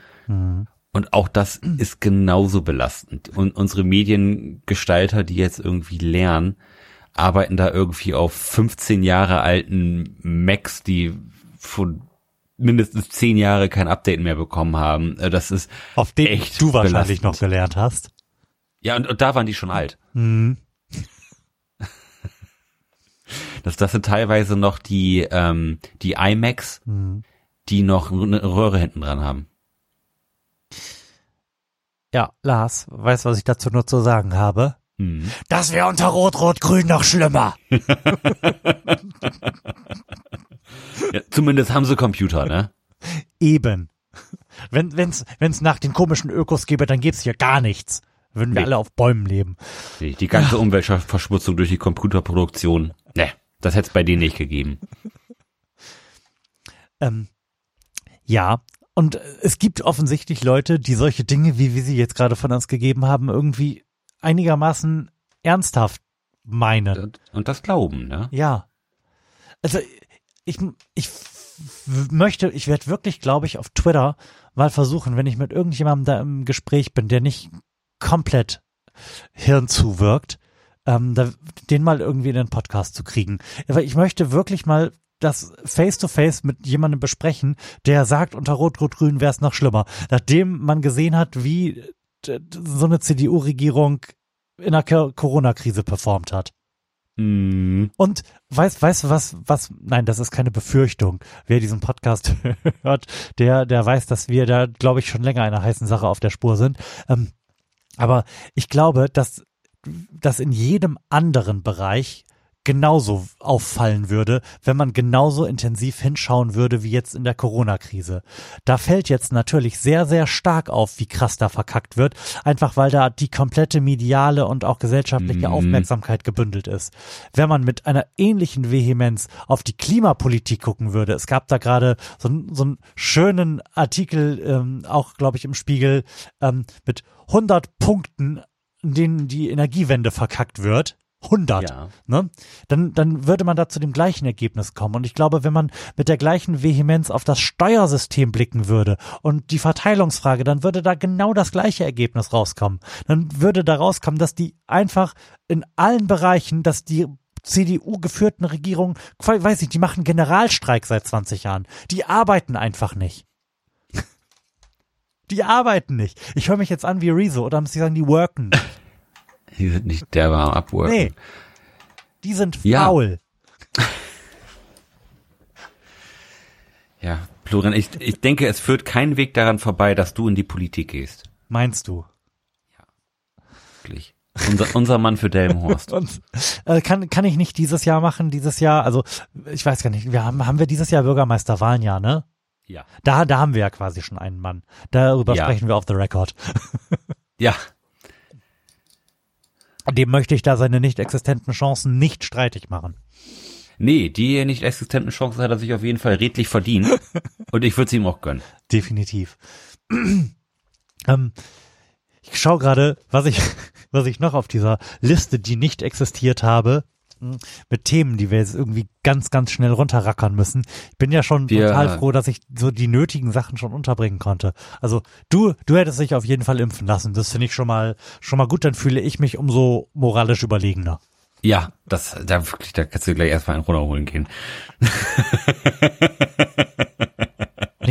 Und auch das ist genauso belastend. Und unsere Mediengestalter, die jetzt irgendwie lernen, arbeiten da irgendwie auf 15 Jahre alten Macs, die von mindestens 10 Jahre kein Update mehr bekommen haben. Äh, Das ist, Auf den Echt du wahrscheinlich belastend. noch gelernt hast. ja, und, und da waren die schon alt. Mhm. Das, das sind teilweise noch die, ähm, die iMacs, Mhm. die noch eine Röhre hinten dran haben. Ja, Lars, weißt du, was ich dazu nur zu sagen habe? Mhm. Das wäre unter Rot-Rot-Grün noch schlimmer. Ja, zumindest haben sie Computer, ne? Eben. Wenn wenn's wenn's nach den komischen Ökos gäbe, dann gäb's hier gar nichts. Würden wir Nee. alle auf Bäumen leben. Die, die ganze Umweltverschmutzung durch die Computerproduktion, ne, das hätte es bei denen nicht gegeben. Ähm, ja, und es gibt offensichtlich Leute, die solche Dinge, wie wir sie jetzt gerade von uns gegeben haben, irgendwie einigermaßen ernsthaft meinen. Und, das Glauben, ne? Ja. Also ich, ich möchte, ich werde wirklich, glaube ich, auf Twitter mal versuchen, wenn ich mit irgendjemandem da im Gespräch bin, der nicht komplett Hirn zuwirkt, ähm, da, den mal irgendwie in den Podcast zu kriegen. Aber ich möchte wirklich mal das face-to-face mit jemandem besprechen, der sagt, unter Rot-Rot-Grün wäre es noch schlimmer. Nachdem man gesehen hat, wie so eine CDU-Regierung in der Corona-Krise performt hat. Mhm. Und weißt, weißt du was, was, nein, das ist keine Befürchtung. Wer diesen Podcast [laughs] hört, der, der weiß, dass wir da, glaube ich, schon länger einer heißen Sache auf der Spur sind. Ähm, aber ich glaube, dass das in jedem anderen Bereich genauso auffallen würde, wenn man genauso intensiv hinschauen würde wie jetzt in der Corona-Krise. Da fällt jetzt natürlich sehr, sehr stark auf, wie krass da verkackt wird, einfach weil da die komplette mediale und auch gesellschaftliche Mhm. Aufmerksamkeit gebündelt ist. Wenn man mit einer ähnlichen Vehemenz auf die Klimapolitik gucken würde, es gab da gerade so, einen- so einen schönen Artikel, ähm, auch glaube ich im Spiegel, ähm, mit 100 Punkten, in denen die Energiewende verkackt wird. 100 Ja. ne, dann, dann würde man da zu dem gleichen Ergebnis kommen. Und ich glaube, wenn man mit der gleichen Vehemenz auf das Steuersystem blicken würde und die Verteilungsfrage, dann würde da genau das gleiche Ergebnis rauskommen. Dann würde da rauskommen, dass die einfach in allen Bereichen, dass die CDU geführten Regierungen, weiß ich, die machen Generalstreik seit 20 Jahren. Die arbeiten einfach nicht. [laughs] Die arbeiten nicht. Ich höre mich jetzt an wie Rezo oder muss ich sagen, die worken. Die sind nicht der war am Abworken. Nee. Die sind Ja. faul. Ja, Florian, ich, ich denke, es führt kein Weg daran vorbei, dass du in die Politik gehst. Meinst du? Wirklich. Unser, unser Mann für Delmenhorst. [laughs] Und äh, kann kann ich nicht dieses Jahr machen? Dieses Jahr, also ich weiß gar nicht. Wir haben haben wir dieses Jahr Bürgermeisterwahlen, ja, ne? Ja. Da da haben wir ja quasi schon einen Mann. Darüber Ja. sprechen wir off the record. [laughs] Ja, Dem möchte ich da seine nicht existenten Chancen nicht streitig machen. nee, die nicht existenten Chancen hat er sich auf jeden Fall redlich verdient. [laughs] Und ich würde sie ihm auch gönnen. Definitiv. [clears throat] ähm, ich schaue gerade, was ich [laughs] was ich noch auf dieser Liste, die nicht existiert habe, mit Themen, die wir jetzt irgendwie ganz, ganz schnell runterrackern müssen. Ich bin ja schon Wir- total froh, dass ich so die nötigen Sachen schon unterbringen konnte. Also du, du hättest dich auf jeden Fall impfen lassen. Das finde ich schon mal, schon mal gut. Dann fühle ich mich umso moralisch überlegener. Ja, das, da wirklich, da kannst du gleich erstmal einen runterholen gehen. [laughs]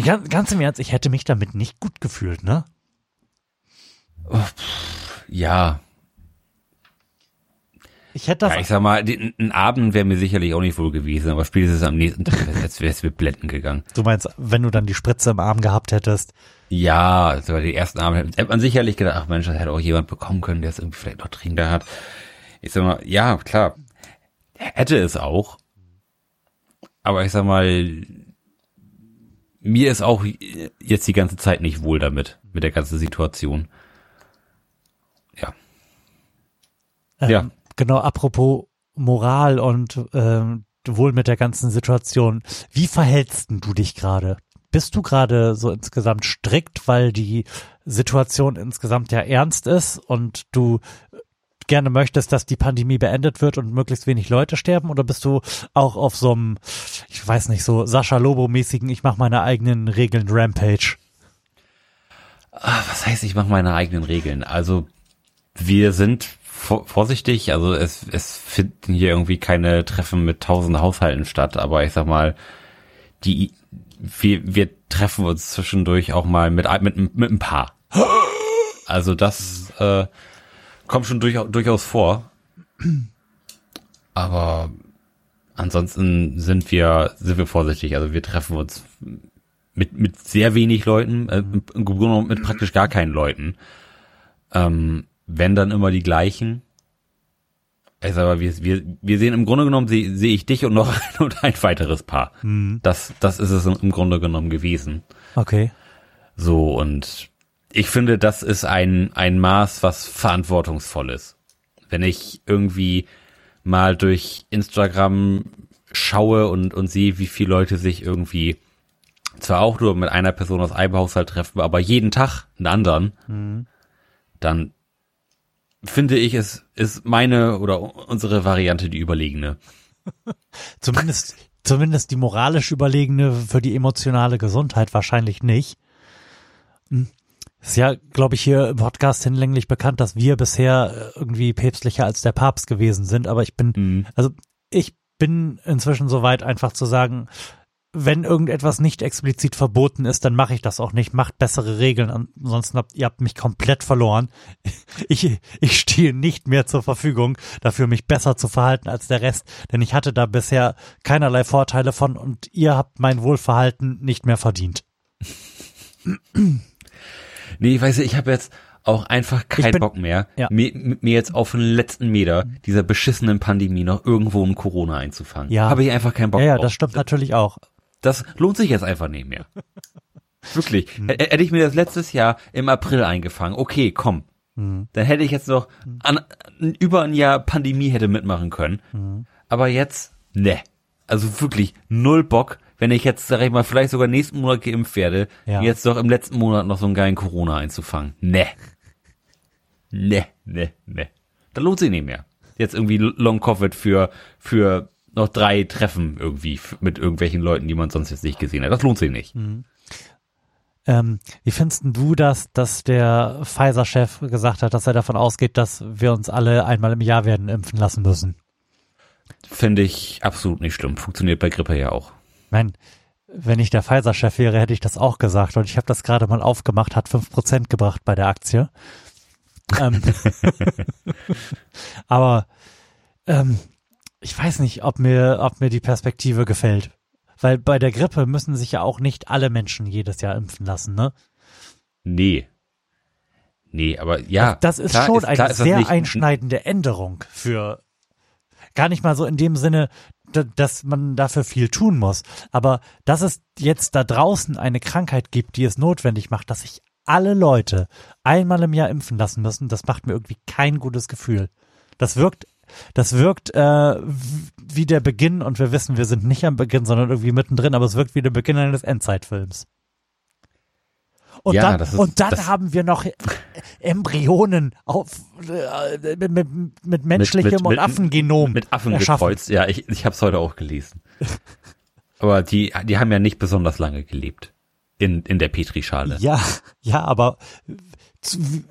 Ganz, ganz im Ernst, ich hätte mich damit nicht gut gefühlt, ne? Ja. Ich hätte das. Ja, ich sag mal, die, ein Abend wäre mir sicherlich auch nicht wohl gewesen, aber spätestens am nächsten Tag wäre es mit Blätten gegangen. du meinst, wenn du dann die Spritze im Arm gehabt hättest. Ja, so die ersten Abend hätte man sicherlich gedacht, ach Mensch, das hätte auch jemand bekommen können, der es irgendwie vielleicht noch dringender hat. Ich sag mal, ja, klar, hätte es auch. Aber ich sag mal, mir ist auch jetzt die ganze Zeit nicht wohl damit, mit der ganzen Situation. Ja. Ähm, Ja. Genau, apropos Moral und ähm, wohl mit der ganzen Situation. Wie verhältst du dich gerade? Bist du gerade so insgesamt strikt, weil die Situation insgesamt ja ernst ist und du gerne möchtest, dass die Pandemie beendet wird und möglichst wenig Leute sterben? Oder bist du auch auf so einem, ich weiß nicht, so Sascha Lobo-mäßigen, ich mache meine eigenen Regeln Rampage? Ah, was heißt, ich mache meine eigenen Regeln? Also wir sind vorsichtig, also es, es finden hier irgendwie keine Treffen mit tausend Haushalten statt, aber ich sag mal, die wir, wir treffen uns zwischendurch auch mal mit, mit, mit ein Paar. Also das äh, kommt schon durchaus, durchaus vor. Aber ansonsten sind wir, sind wir vorsichtig. Also wir treffen uns mit, mit sehr wenig Leuten, äh, im Grunde genommen mit praktisch gar keinen Leuten. Ähm, wenn dann immer die gleichen. Also aber wir, wir, wir sehen im Grunde genommen sehe sehe ich dich und noch [laughs] ein, und ein weiteres Paar. Das, das ist es im Grunde genommen gewesen. Okay. So, und ich finde, das ist ein, ein Maß, was verantwortungsvoll ist. Wenn ich irgendwie mal durch Instagram schaue und, und sehe, wie viele Leute sich irgendwie zwar auch nur mit einer Person aus einem Haushalt treffen, aber jeden Tag einen anderen, dann finde ich, es ist meine oder unsere Variante die überlegene. [laughs] Zumindest, zumindest die moralisch überlegene für die emotionale Gesundheit wahrscheinlich nicht. Hm. Ist ja, glaube ich, hier im Podcast hinlänglich bekannt, dass wir bisher äh, irgendwie päpstlicher als der Papst gewesen sind. Aber ich bin, Mhm. also ich bin inzwischen so weit, einfach zu sagen, wenn irgendetwas nicht explizit verboten ist, dann mache ich das auch nicht. Macht bessere Regeln, ansonsten habt ihr habt mich komplett verloren. [laughs] Ich, ich stehe nicht mehr zur Verfügung, dafür mich besser zu verhalten als der Rest, denn ich hatte da bisher keinerlei Vorteile von und ihr habt mein Wohlverhalten nicht mehr verdient. [clears throat] Nee, weißt du, ich habe jetzt auch einfach keinen bin- Bock mehr, ja. mir, mir jetzt auf den letzten Meter dieser beschissenen Pandemie noch irgendwo ein Corona einzufangen. Ja. Habe ich einfach keinen Bock Ja, ja, drauf. das stimmt natürlich auch. Das lohnt sich jetzt einfach nicht mehr. Wirklich. Hm. Hätte ich mir das letztes Jahr im April eingefangen, okay, komm. Hm. Dann hätte ich jetzt noch an, über ein Jahr Pandemie hätte mitmachen können. Hm. Aber jetzt, ne. Also wirklich null Bock, wenn ich jetzt, sag ich mal, vielleicht sogar nächsten Monat geimpft werde, Ja. jetzt doch im letzten Monat noch so einen geilen Corona einzufangen. Ne. Ne, ne, ne. Da lohnt sich nicht mehr. Jetzt irgendwie Long Covid für, für noch drei Treffen irgendwie mit irgendwelchen Leuten, die man sonst jetzt nicht gesehen hat. Das lohnt sich nicht. Ähm, wie findest du das, dass der Pfizer-Chef gesagt hat, dass er davon ausgeht, dass wir uns alle einmal im Jahr werden impfen lassen müssen? Finde ich absolut nicht schlimm. Funktioniert bei Grippe ja auch. Nein, wenn ich der Pfizer-Chef wäre, hätte ich das auch gesagt. Und ich habe das gerade mal aufgemacht, hat 5% gebracht bei der Aktie. Ähm, [laughs] [laughs] aber ähm, ich weiß nicht, ob mir, ob mir die Perspektive gefällt. Weil bei der Grippe müssen sich ja auch nicht alle Menschen jedes Jahr impfen lassen, ne? Nee. Nee, aber ja. Das ist klar schon ist- eine ist sehr nicht- einschneidende Änderung für gar nicht mal so in dem Sinne, da- dass man dafür viel tun muss. Aber dass es jetzt da draußen eine Krankheit gibt, die es notwendig macht, dass sich alle Leute einmal im Jahr impfen lassen müssen, das macht mir irgendwie kein gutes Gefühl. Das wirkt, das wirkt äh, wie der Beginn und wir wissen, wir sind nicht am Beginn, sondern irgendwie mittendrin, aber es wirkt wie der Beginn eines Endzeitfilms. Und Ja, dann, ist- und dann haben wir noch Embryonen auf, äh, mit, mit, mit menschlichem mit- und Affengenom Mit Affen erschaffen. gekreuzt. Ja, ich, ich habe es heute auch gelesen. [laughs] aber die, die haben ja nicht besonders lange gelebt. In, in der Petrischale. Ja, ja, aber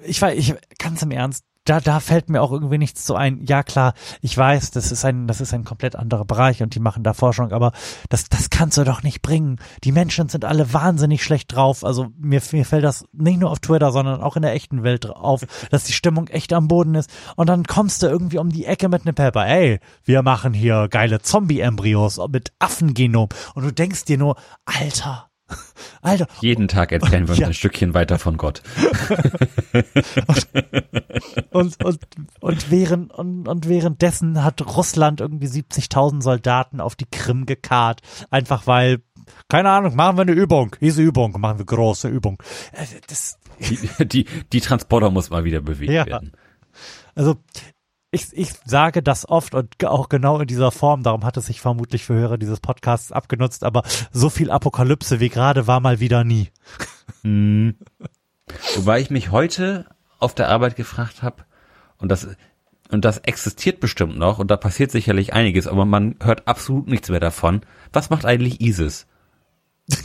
ich weiß, ich ganz im Ernst, da, da fällt mir auch irgendwie nichts zu ein. Ja klar, ich weiß, das ist ein, das ist ein komplett anderer Bereich und die machen da Forschung, aber das, das kannst du doch nicht bringen. Die Menschen sind alle wahnsinnig schlecht drauf. Also mir, mir fällt das nicht nur auf Twitter, sondern auch in der echten Welt auf, dass die Stimmung echt am Boden ist. Und dann kommst du irgendwie um die Ecke mit einem Pepper. Ey, wir machen hier geile Zombie-Embryos mit Affengenom. Und du denkst dir nur, Alter, [laughs] Alter. Jeden Tag erzählen wir uns Ja. ein Stückchen weiter von Gott. [laughs] Und, und, und, während, und, und währenddessen hat Russland irgendwie 70.000 Soldaten auf die Krim gekarrt. Einfach weil, keine Ahnung, machen wir eine Übung. Diese Übung, machen wir große Übung. Äh, Das, Die, die, die Transporter muss mal wieder bewegt Ja. werden. also, ich, ich sage das oft und auch genau in dieser Form, darum hat es sich vermutlich für Hörer dieses Podcasts abgenutzt, aber so viel Apokalypse wie gerade war mal wieder nie. Hm. Wobei ich mich heute auf der Arbeit gefragt habe, und das, und das existiert bestimmt noch, und da passiert sicherlich einiges, aber man hört absolut nichts mehr davon. Was macht eigentlich ISIS? [laughs]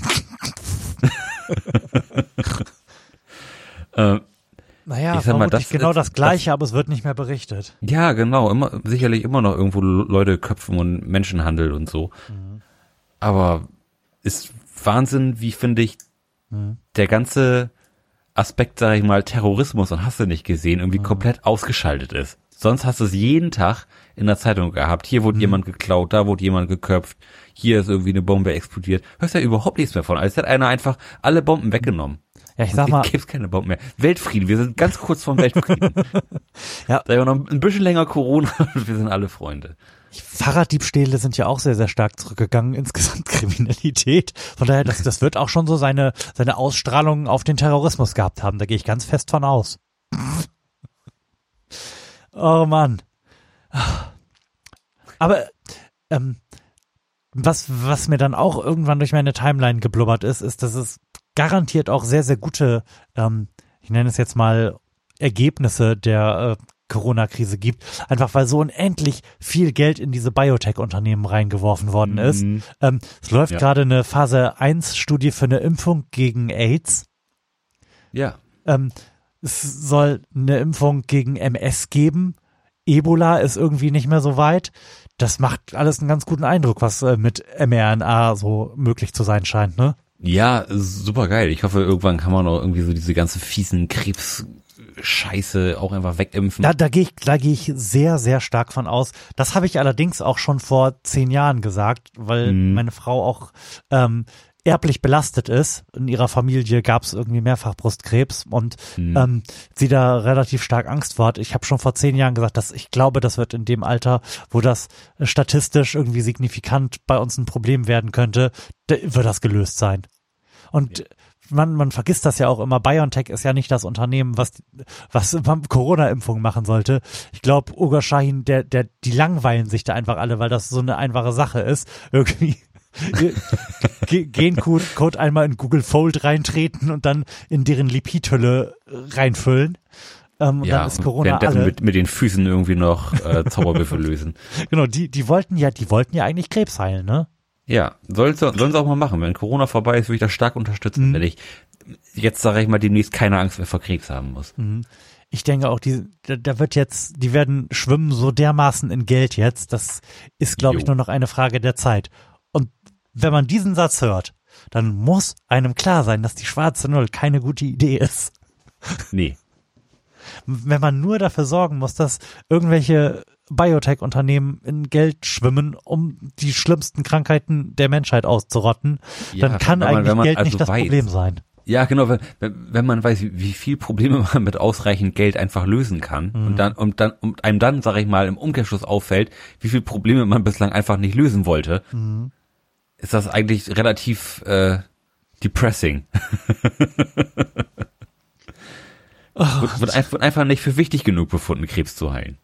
äh, Naja, Ich sag mal, das genau ist- das Gleiche, aber es wird nicht mehr berichtet. ja, genau, immer, sicherlich immer noch irgendwo Leute köpfen und Menschenhandel und so. Aber ist Wahnsinn, wie finde ich, der ganze Aspekt, sag ich mal, Terrorismus und hast du nicht gesehen, irgendwie komplett ausgeschaltet ist. Sonst hast du es jeden Tag in der Zeitung gehabt. Hier wurde jemand geklaut, da wurde jemand geköpft, hier ist irgendwie eine Bombe explodiert. Hörst ja überhaupt nichts mehr von. Als hätte einer einfach alle Bomben weggenommen. Ja, ich sag mal, gibt's keine Bomben mehr. Weltfrieden, wir sind ganz kurz vom Weltfrieden. [laughs] Ja. Da noch ein bisschen länger Corona und [laughs] wir sind alle Freunde. Fahrraddiebstähle sind ja auch sehr, sehr stark zurückgegangen, [laughs] insgesamt Kriminalität. Von daher, das, das wird auch schon so seine, seine Ausstrahlung auf den Terrorismus gehabt haben. Da gehe ich ganz fest von aus. Oh Mann. Aber ähm, was, was mir dann auch irgendwann durch meine Timeline geblubbert ist, ist, dass es garantiert auch sehr, sehr gute, ähm, ich nenne es jetzt mal Ergebnisse der äh, Corona-Krise gibt, einfach weil so unendlich viel Geld in diese Biotech-Unternehmen reingeworfen worden ist. Mhm. Ähm, es läuft Ja. gerade eine Phase 1-Studie für eine Impfung gegen AIDS. Ja. Ähm, es soll eine Impfung gegen MS geben. Ebola ist irgendwie nicht mehr so weit. Das macht alles einen ganz guten Eindruck, was äh, mit mRNA so möglich zu sein scheint, ne? Ja, super geil. Ich hoffe, irgendwann kann man auch irgendwie so diese ganze fiesen Krebs-Scheiße auch einfach wegimpfen. Da, da gehe ich, da gehe ich sehr, sehr stark von aus. Das habe ich allerdings auch schon vor zehn Jahren gesagt, weil Mhm. meine Frau auch ähm, erblich belastet ist. In ihrer Familie gab es irgendwie mehrfach Brustkrebs und Mhm. ähm, sie da relativ stark Angst vor hat. Ich habe schon vor zehn Jahren gesagt, dass ich glaube, das wird in dem Alter, wo das äh, statistisch irgendwie signifikant bei uns ein Problem werden könnte, da wird das gelöst sein. Und man, man vergisst das ja auch immer. BioNTech ist ja nicht das Unternehmen, was, was [laughs] Corona-Impfung machen sollte. Ich glaube, Ugo Shahin, der, der, die langweilen sich da einfach alle, weil das so eine einfache Sache ist. [laughs] Irgendwie Ge- Gencode Code einmal in Google Fold reintreten und dann in deren Lipidhülle reinfüllen. Ähm, und ja, dann ist Corona alle. mit, mit den Füßen irgendwie noch äh, Zauberwürfel lösen. [laughs] Genau, die, die wollten ja, die wollten ja eigentlich Krebs heilen, ne? Ja, sollen sie auch mal machen. Wenn Corona vorbei ist, würde ich das stark unterstützen, Mhm. wenn ich jetzt, sage ich mal, demnächst keine Angst mehr vor Krebs haben muss. Ich denke auch, die, da, wird jetzt, die werden schwimmen so dermaßen in Geld jetzt. Das ist, glaube ich, nur noch eine Frage der Zeit. Wenn man diesen Satz hört, dann muss einem klar sein, dass die schwarze Null keine gute Idee ist. Nee. Wenn man nur dafür sorgen muss, dass irgendwelche Biotech-Unternehmen in Geld schwimmen, um die schlimmsten Krankheiten der Menschheit auszurotten, Ja, dann kann man- eigentlich man Geld also nicht das weiß, Problem sein. Ja, genau, wenn, wenn man weiß, wie, wie viel Probleme man mit ausreichend Geld einfach lösen kann Mhm. und dann und dann und einem dann, sage ich mal, im Umkehrschluss auffällt, wie viel Probleme man bislang einfach nicht lösen wollte, Mhm. Ist das eigentlich relativ äh, depressing. [laughs] wird, wird, ein- wird einfach nicht für wichtig genug befunden, Krebs zu heilen.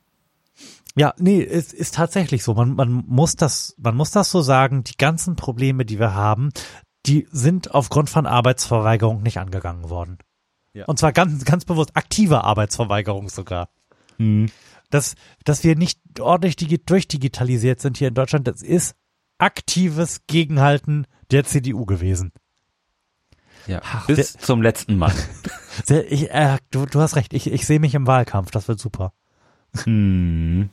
Ja, nee, es ist tatsächlich so. Man, man muss das, man muss das so sagen. Die ganzen Probleme, die wir haben, die sind aufgrund von Arbeitsverweigerung nicht angegangen worden. Ja. Und zwar ganz, ganz bewusst aktive Arbeitsverweigerung sogar. Dass, dass wir nicht ordentlich digi durchdigitalisiert sind hier in Deutschland, das ist aktives Gegenhalten der CDU gewesen. Ja, Ach, bis zum letzten Mal. [laughs] Ich, äh, du, du hast recht, ich, ich sehe mich im Wahlkampf, das wird super. Hm.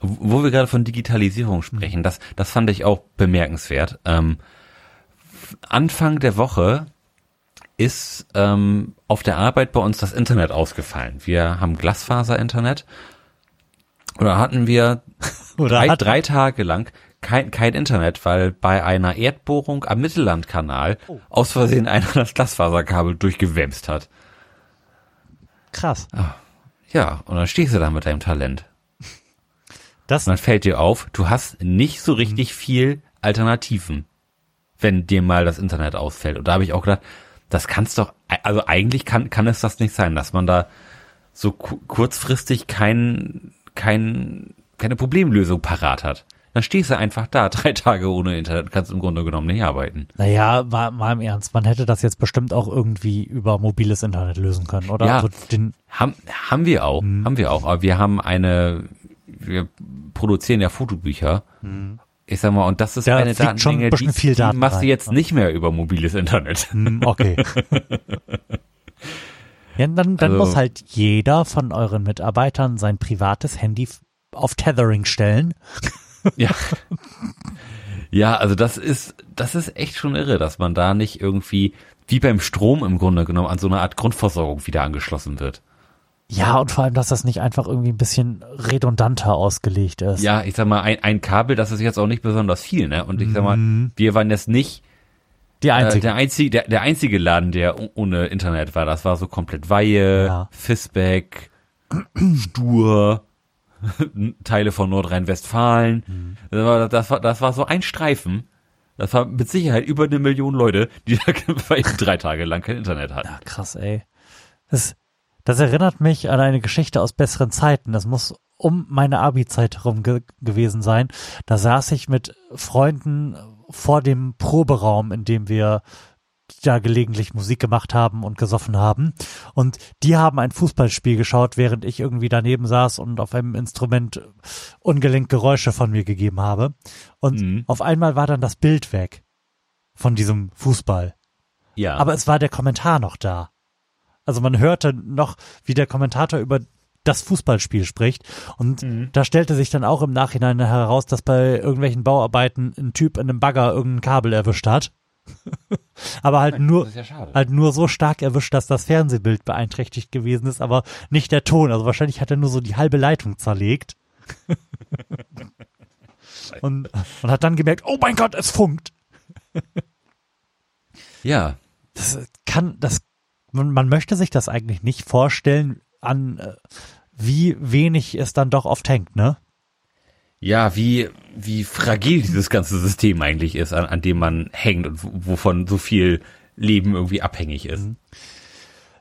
Wo wir gerade von Digitalisierung sprechen, das, das fand ich auch bemerkenswert. Ähm, Anfang der Woche ist ähm, auf der Arbeit bei uns das Internet ausgefallen. Wir haben Glasfaser-Internet. Oder hatten wir [laughs] Oder drei, hat- drei Tage lang kein, kein Internet, weil bei einer Erdbohrung am Mittellandkanal Oh. aus Versehen einer das Glasfaserkabel durchgewämst hat. Krass. Ja, und dann stehst du da mit deinem Talent. Das, Und dann fällt dir auf, du hast nicht so richtig viel Alternativen, wenn dir mal das Internet ausfällt. Und da habe ich auch gedacht, das kann's doch, also eigentlich kann, kann es das nicht sein, dass man da so ku kurzfristig kein, kein, keine Problemlösung parat hat. Dann stehst du einfach da, [laughs] drei Tage ohne Internet, kannst im Grunde genommen nicht arbeiten. naja, mal, mal im Ernst, man hätte das jetzt bestimmt auch irgendwie über mobiles Internet lösen können, oder? Ja. Also den, Haben, haben wir auch, haben wir auch. Aber wir haben eine, wir produzieren ja Fotobücher. Ich sag mal, und das ist Da eine Datenmenge, ein die, viel die Daten machst du jetzt nicht mehr über mobiles Internet. hm, okay. [laughs] [laughs] ja, dann, dann Also- muss halt jeder von euren Mitarbeitern sein privates Handy auf Tethering stellen. Ja. Ja, also das ist, das ist echt schon irre, dass man da nicht irgendwie, wie beim Strom im Grunde genommen, an so eine Art Grundversorgung wieder angeschlossen wird. Ja, und vor allem, dass das nicht einfach irgendwie ein bisschen redundanter ausgelegt ist. Ja, ich sag mal, ein, ein Kabel, das ist jetzt auch nicht besonders viel, ne? Und ich sag mal, wir waren jetzt nicht Die äh, der, einzige, der, der einzige Laden, der ohne Internet war. Das war so komplett Weihe, Ja. Fisbeck, Stur, [laughs] Teile von Nordrhein-Westfalen. Das, war, das, war, das war so ein Streifen. Das war mit Sicherheit über eine Million Leute, die [laughs] da drei Tage lang kein Internet hatten. Ja, krass, ey. Das, das erinnert mich an eine Geschichte aus besseren Zeiten. Das muss um meine Abi-Zeit herum ge gewesen sein. Da saß ich mit Freunden vor dem Proberaum, in dem wir da gelegentlich Musik gemacht haben und gesoffen haben. Und die haben ein Fußballspiel geschaut, während ich irgendwie daneben saß und auf einem Instrument ungelenk Geräusche von mir gegeben habe. Und Mhm. auf einmal war dann das Bild weg von diesem Fußball. Ja. Aber es war der Kommentar noch da. Also man hörte noch, wie der Kommentator über das Fußballspiel spricht. Und da stellte sich dann auch im Nachhinein heraus, dass bei irgendwelchen Bauarbeiten ein Typ in einem Bagger irgendein Kabel erwischt hat. Aber halt nur, das ist ja halt nur so stark erwischt, dass das Fernsehbild beeinträchtigt gewesen ist, aber nicht der Ton. Also wahrscheinlich hat er nur so die halbe Leitung zerlegt. [laughs] und, und hat dann gemerkt, oh mein Gott, es funkt. ja. das kann, das, man, man möchte sich das eigentlich nicht vorstellen, an äh, wie wenig es dann doch oft hängt, ne? Ja, wie, wie fragil dieses ganze System eigentlich ist, an, an dem man hängt und wovon so viel Leben irgendwie abhängig ist.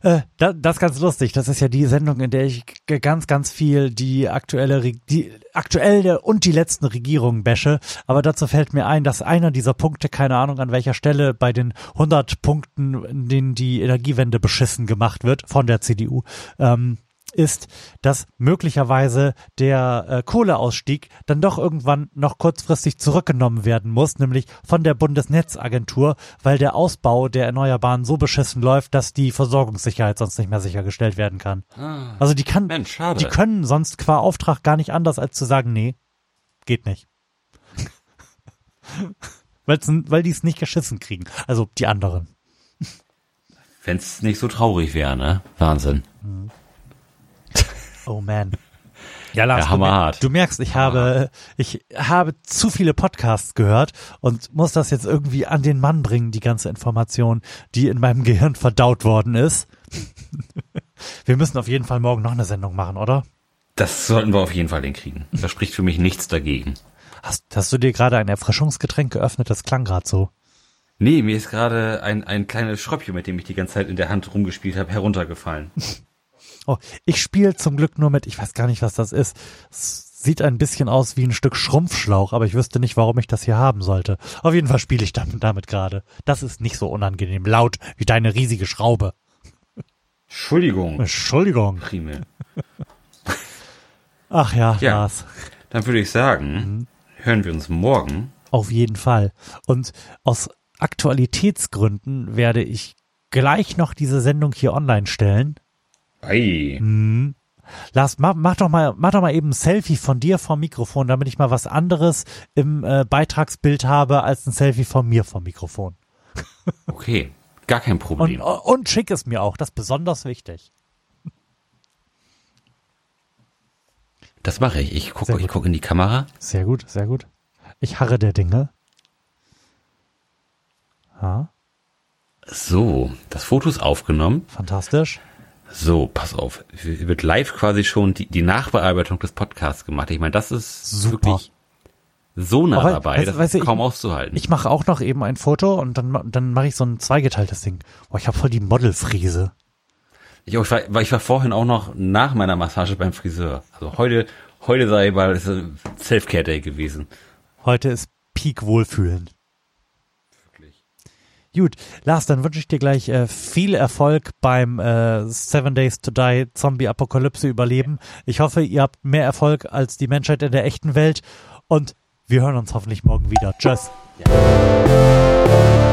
Äh, da, das ist ganz lustig. Das ist ja die Sendung, in der ich ganz, ganz viel die aktuelle, die aktuelle und die letzten Regierungen bashe. Aber dazu fällt mir ein, dass einer dieser Punkte, keine Ahnung an welcher Stelle, bei den 100 Punkten, in denen die Energiewende beschissen gemacht wird von der CDU, ähm, ist, dass möglicherweise der äh, Kohleausstieg dann doch irgendwann noch kurzfristig zurückgenommen werden muss, nämlich von der Bundesnetzagentur, weil der Ausbau der Erneuerbaren so beschissen läuft, dass die Versorgungssicherheit sonst nicht mehr sichergestellt werden kann. Also die kann, Mensch, die können sonst qua Auftrag gar nicht anders, als zu sagen, nee, geht nicht. [laughs] Weil die es nicht geschissen kriegen. Also die anderen. Wenn es nicht so traurig wäre, ne? Wahnsinn. Oh man. Ja, Lars, Ja, hammerhart. Du, mer- du merkst, ich habe, ich habe zu viele Podcasts gehört und muss das jetzt irgendwie an den Mann bringen, die ganze Information, die in meinem Gehirn verdaut worden ist. [laughs] Wir müssen auf jeden Fall morgen noch eine Sendung machen, oder? Das sollten wir auf jeden Fall hinkriegen. Da spricht für mich nichts dagegen. Hast, hast du dir gerade ein Erfrischungsgetränk geöffnet? Das klang gerade so. Nee, mir ist gerade ein, ein kleines Schröppchen, mit dem ich die ganze Zeit in der Hand rumgespielt habe, heruntergefallen. [laughs] Oh, ich spiele zum Glück nur mit, ich weiß gar nicht, was das ist. Es sieht ein bisschen aus wie ein Stück Schrumpfschlauch, aber ich wüsste nicht, warum ich das hier haben sollte. Auf jeden Fall spiele ich damit, damit gerade. Das ist nicht so unangenehm laut wie deine riesige Schraube. Entschuldigung. Entschuldigung. Primel. [laughs] Ach ja, Ja. Lars. Dann würde ich sagen, hören wir uns morgen. Auf jeden Fall. Und aus Aktualitätsgründen werde ich gleich noch diese Sendung hier online stellen. Ei. Hm. Lars, mach, mach doch mal, mach doch mal eben ein Selfie von dir vom Mikrofon, damit ich mal was anderes im äh, Beitragsbild habe als ein Selfie von mir vom Mikrofon. [laughs] Okay, gar kein Und, Problem. und schick es mir auch, das ist besonders wichtig. Das mache ich. Ich gucke guck in die Kamera. Sehr gut, sehr gut. Ich harre der Dinge. Ha, So, das Foto ist aufgenommen. fantastisch. So, pass auf. Hier wird live quasi schon die, die Nachbearbeitung des Podcasts gemacht. Ich meine, das ist Super. wirklich so nah Aber, dabei, weißt- das weißt ist kaum ich- auszuhalten. Ich mache auch noch eben ein Foto und dann, dann mache ich so ein zweigeteiltes Ding. Boah, ich habe voll die Modelfriese. Ich, ich, war, weil ich war vorhin auch noch nach meiner Massage beim Friseur. Also heute, heute sei mal Self-Care-Day gewesen. Heute ist Peak Wohlfühlen. Gut, Lars, dann wünsche ich dir gleich äh, viel Erfolg beim äh, Seven Days to Die Zombie Apokalypse überleben. Ich hoffe, ihr habt mehr Erfolg als die Menschheit in der echten Welt und wir hören uns hoffentlich morgen wieder. Tschüss. Ja.